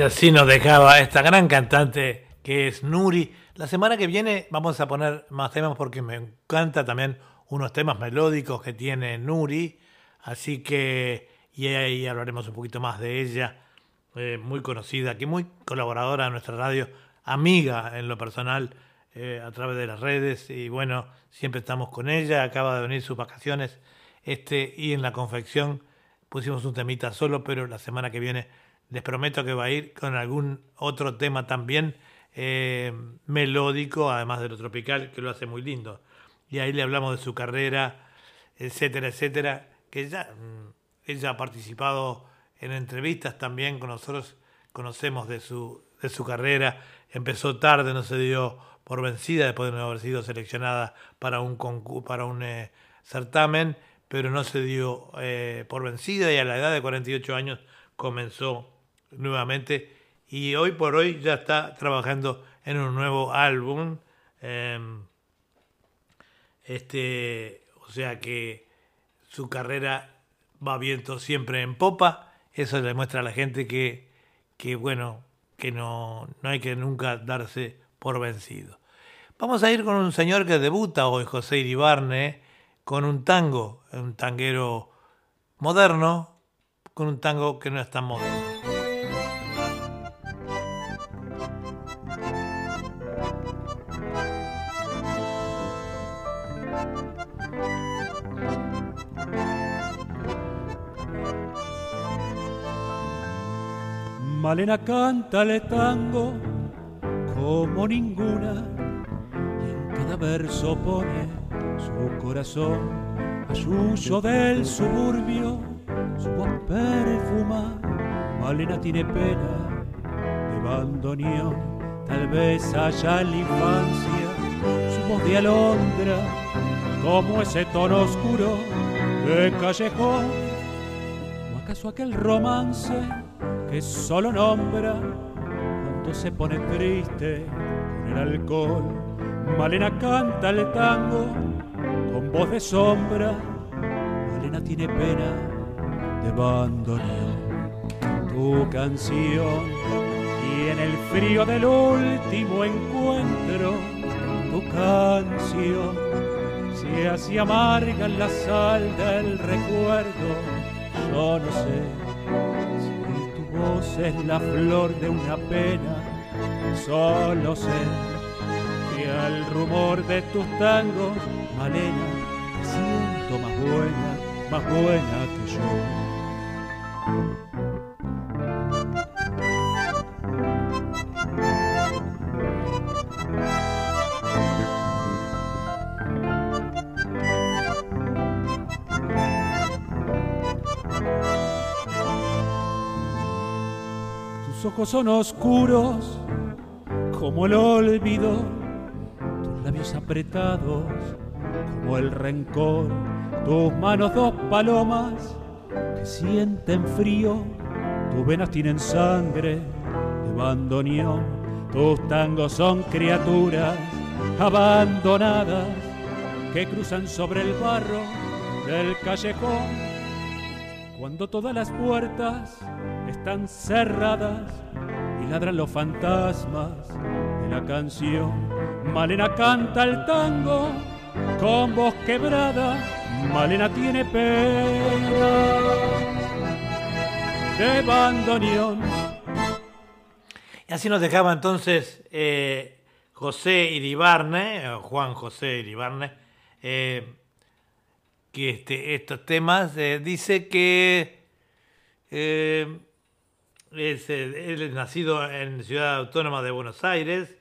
Así nos dejaba esta gran cantante que es Nuri. La semana que viene vamos a poner más temas porque me encanta también unos temas melódicos que tiene Nuri. Así que, y ahí hablaremos un poquito más de ella. eh, muy conocida, que muy colaboradora de nuestra radio, amiga en lo personal eh, a través de las redes. Y bueno, siempre estamos con ella. Acaba de venir sus vacaciones. Este, y en la confección pusimos un temita solo, pero la semana que viene les prometo que va a ir con algún otro tema también eh, melódico, además de lo tropical, que lo hace muy lindo. Y ahí le hablamos de su carrera, etcétera, etcétera, que ya mm, ella ha participado en entrevistas también con nosotros, conocemos de su, de su carrera, empezó tarde, no se dio por vencida después de no haber sido seleccionada para un, para un eh, certamen, pero no se dio eh, por vencida y a la edad de 48 años comenzó nuevamente y hoy por hoy ya está trabajando en un nuevo álbum. em, este, o sea que su carrera va viento siempre en popa. Eso le muestra a la gente que, que bueno, que no, no hay que nunca darse por vencido. Vamos a ir con un señor que debuta hoy, José Iribarne, con un tango, un tanguero moderno, con un tango que no es tan moderno. Malena canta el tango como ninguna y en cada verso pone su corazón a suyo del suburbio, su voz perfuma. Malena tiene pena de bandoneón, tal vez allá la infancia su voz de alondra, como ese tono oscuro de callejón, o acaso aquel romance que solo nombra cuando se pone triste con el alcohol. Malena canta el tango con voz de sombra. Malena tiene pena de bandoneón. Tu canción y en el frío del último encuentro, tu canción se hace amarga en la sal del recuerdo. Yo no sé voz es la flor de una pena. Solo sé que al rumor de tus tangos, Malena, siento más buena, más buena que yo. Ojos son oscuros como el olvido, tus labios apretados como el rencor, tus manos dos palomas que sienten frío, tus venas tienen sangre de bandoneón, tus tangos son criaturas abandonadas que cruzan sobre el barro del callejón. Cuando todas las puertas están cerradas ladran los fantasmas de la canción. Malena canta el tango con voz quebrada. Malena tiene pena de bandoneón. Y así nos dejaba entonces eh, José Iribarne, o Juan José Iribarne, eh, que este, estos temas eh, dice que eh, es, eh, él es nacido en Ciudad Autónoma de Buenos Aires,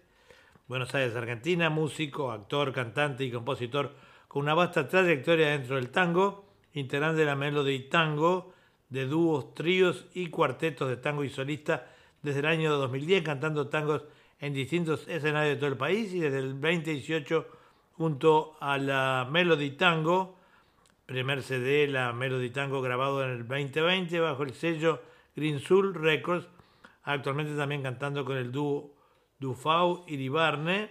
Buenos Aires, Argentina, músico, actor, cantante y compositor con una vasta trayectoria dentro del tango, integrante de la Melody Tango, de dúos, tríos y cuartetos de tango y solista desde el año 2010, cantando tangos en distintos escenarios de todo el país y desde el 2018 junto a la Melody Tango, primer CD, la Melody Tango grabado en el 2020 bajo el sello Green Soul Records, actualmente también cantando con el dúo Dufau y Dibarne.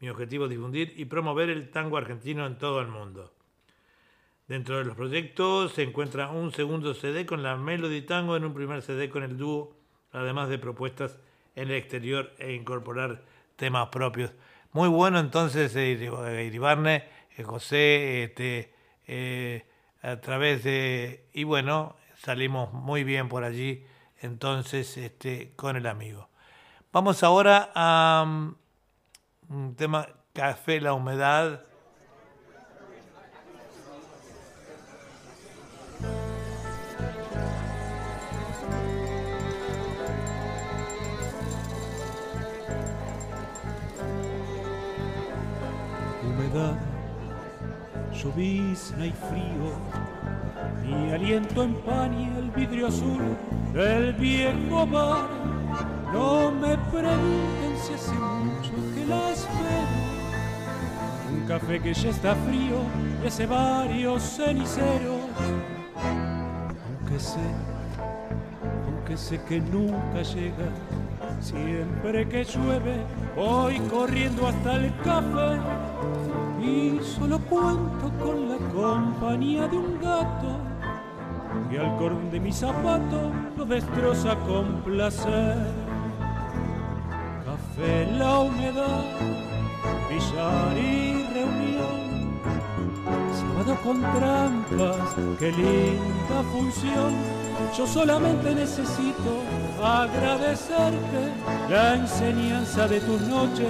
Mi objetivo es difundir y promover el tango argentino en todo el mundo. Dentro de los proyectos se encuentra un segundo CD con la Melody Tango en un primer CD con el dúo, además de propuestas en el exterior e incorporar temas propios. Muy bueno entonces eh, Iribarne, eh, José, este, eh, a través de... Y bueno, salimos muy bien por allí, entonces, este, con el amigo. Vamos ahora a um, un tema café, la humedad. Humedad, llovizna y frío mi aliento empaña el vidrio azul del viejo bar. No me pregunten si hace mucho que la espero. Un café que ya está frío y hace varios ceniceros. Aunque sé, aunque sé que nunca llega, siempre que llueve voy corriendo hasta el café y solo cuento con la compañía de un gato que al cordón de mi zapato lo destroza con placer. Café, la humedad, billar y reunión, sábado con trampas, qué linda función. Yo solamente necesito agradecerte la enseñanza de tus noches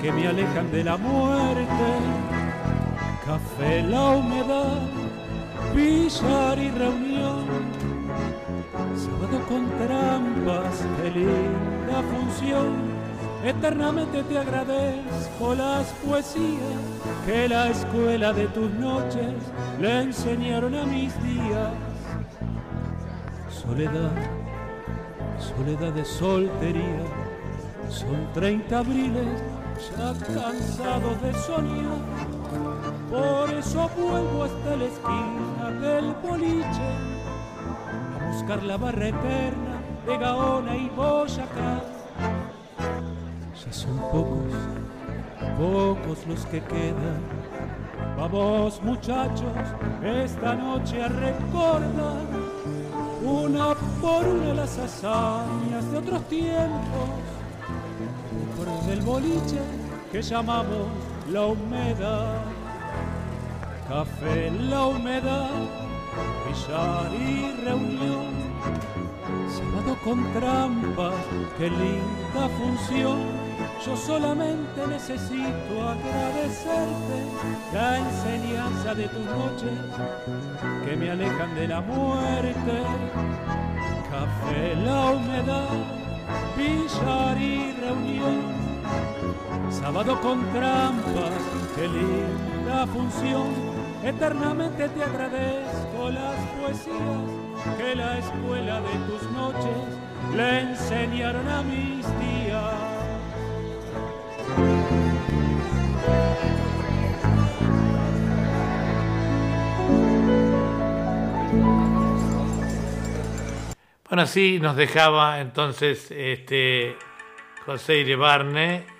que me alejan de la muerte. Café, la humedad, billar y reunión. Sábado con trampas, qué linda función. Eternamente te agradezco las poesías que la escuela de tus noches le enseñaron a mis días. Soledad, soledad de soltería, son 30 abriles ya cansados de soñar. Por eso vuelvo hasta la esquina del boliche a buscar la barra eterna de Gaona y Boyacá. Ya son pocos, pocos los que quedan. Vamos muchachos, esta noche a recordar una por una las hazañas de otros tiempos por del boliche que llamamos la humedad. Café, la humedad, billar y reunión. Sábado con trampas, qué linda función. Yo solamente necesito agradecerte la enseñanza de tus noches que me alejan de la muerte. Café, la humedad, billar y reunión. Sábado con trampas, qué linda función. Eternamente te agradezco las poesías que la escuela de tus noches le enseñaron a mis días. Bueno, así nos dejaba entonces este José Irebarne.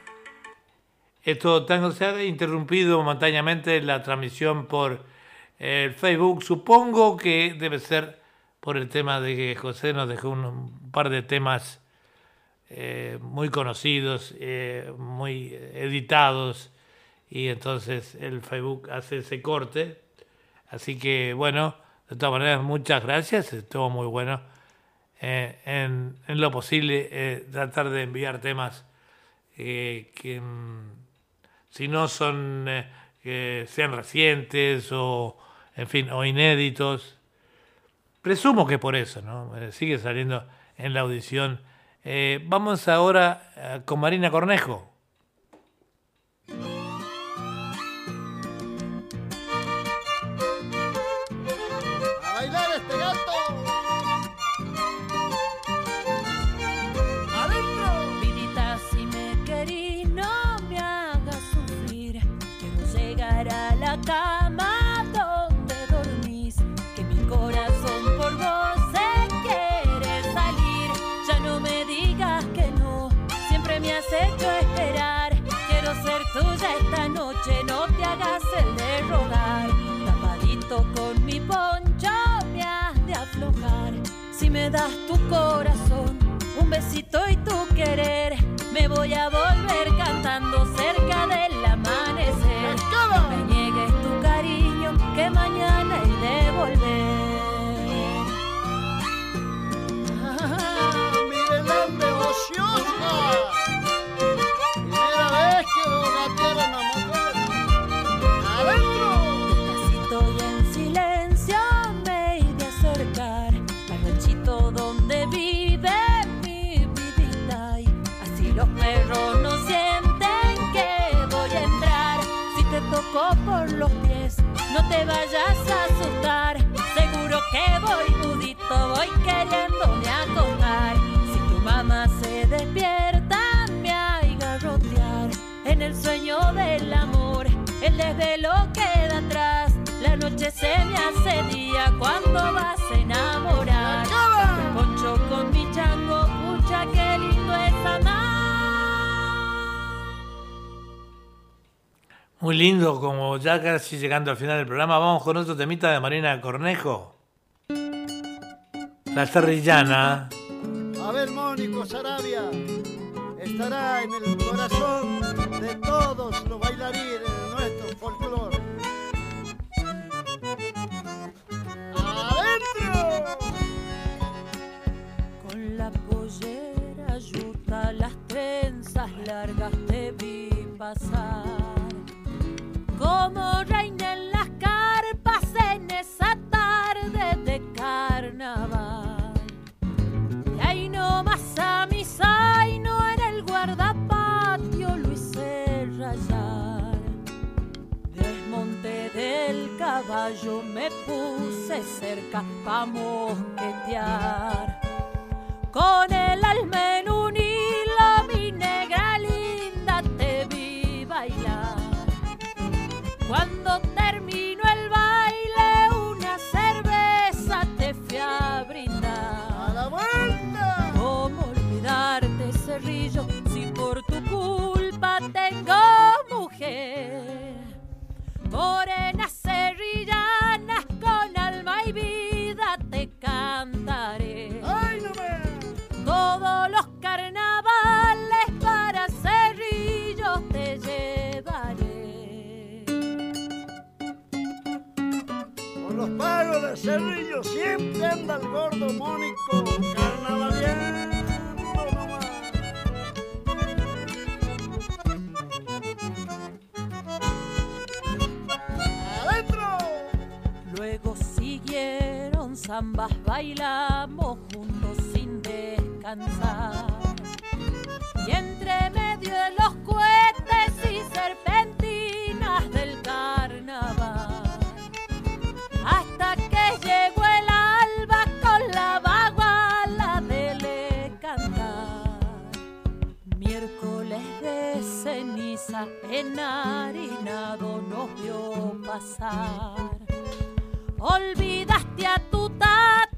Esto tango se ha interrumpido momentáneamente la transmisión por el Facebook. Supongo que debe ser por el tema de que José nos dejó un, par de temas eh, muy conocidos, eh, muy editados, y entonces el Facebook hace ese corte. Así que bueno, de todas maneras, muchas gracias, estuvo muy bueno. Eh, en, en, lo posible, eh, tratar de enviar temas eh, que, mm, si no son, que sean recientes o, en fin, o inéditos. Presumo que por eso, ¿no? sigue saliendo en la audición. vamos ahora con Marina Cornejo. Si me das tu corazón, un besito y tu querer, me voy a volver cantando cerca del amanecer. No me niegues tu cariño, que mañana he de volver. Miren la negociosa. Te vayas a asustar. Seguro que voy mudito, voy queriéndome acostar. Si tu mamá se despierta, me hay garrotear. En el sueño del amor, el desvelo queda atrás. La noche se me hace día cuando vas a enamorar. Poncho con mi chango, pucha, qué lindo es amar. Muy lindo, como ya casi llegando al final del programa, vamos con otro temita de Marina Cornejo. La serrillana. A ver, Mónico Sarabia, estará en el corazón de todos los bailarines de nuestro folclore. ¡Adentro! Con la pollera yuta, las trenzas largas te vi pasar. Como reina en las carpas en esa tarde de carnaval. Y ahí nomás a mi zaino en el guardapatio hice rayar. Desmonté del caballo, me puse cerca pa' mosquetear. Con el alma anda el gordo Mónico carnavaleando nomás. ¡Adentro! Luego siguieron zambas, bailamos juntos sin descansar. Y entre medio de enharinado nos vio pasar. Olvidaste a tu tata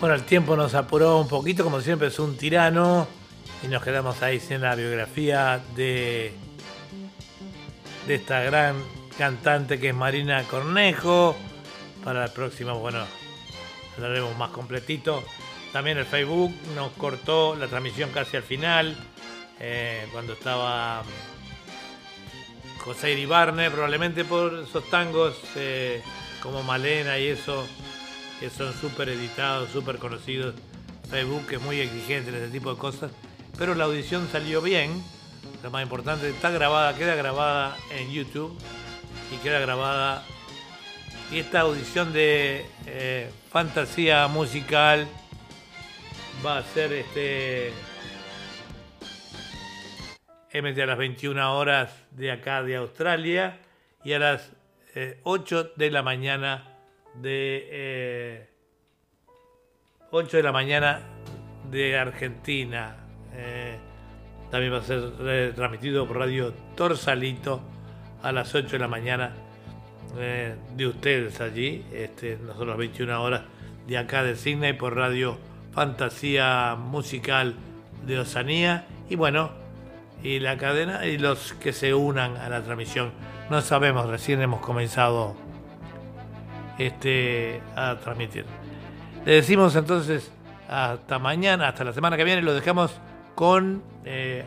Bueno, el tiempo nos apuró un poquito, como siempre es un tirano, y nos quedamos ahí sin la biografía de, de esta gran cantante que es Marina Cornejo. Para la próxima, bueno, lo haremos más completito. También el Facebook nos cortó la transmisión casi al final, eh, cuando estaba José Iribarne, probablemente por esos tangos eh, como Malena y eso, que son súper editados, súper conocidos. Facebook es muy exigente en ese tipo de cosas, pero la audición salió bien. Lo más importante, está grabada, queda grabada en YouTube y queda grabada. Y esta audición de eh, fantasía musical va a ser este MT a las 21 horas de acá de Australia y a las eh, 8 de la mañana de eh, 8 de la mañana de Argentina. Eh, también va a ser eh, transmitido por Radio Torsalito a las 8 de la mañana eh, de ustedes allí. Este, nosotros 21 horas de acá de Sydney por Radio Fantasía Musical de Osanía. Y bueno, y la cadena y los que se unan a la transmisión. No sabemos, recién hemos comenzado este, a transmitir. Le decimos entonces hasta mañana, hasta la semana que viene, lo dejamos con eh,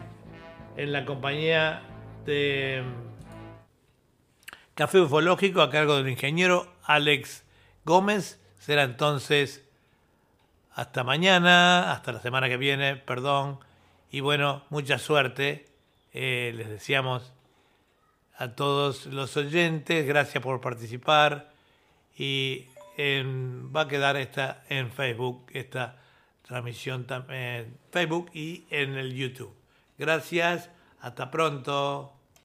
en la compañía de mm, Café Ufológico a cargo del ingeniero Alex Gómez. Será entonces hasta mañana, hasta la semana que viene, perdón. Y bueno, mucha suerte. Eh, les deseamos a todos los oyentes, gracias por participar. Y en- va a quedar esta en Facebook, esta transmisión en Facebook y en el YouTube. Gracias, hasta pronto.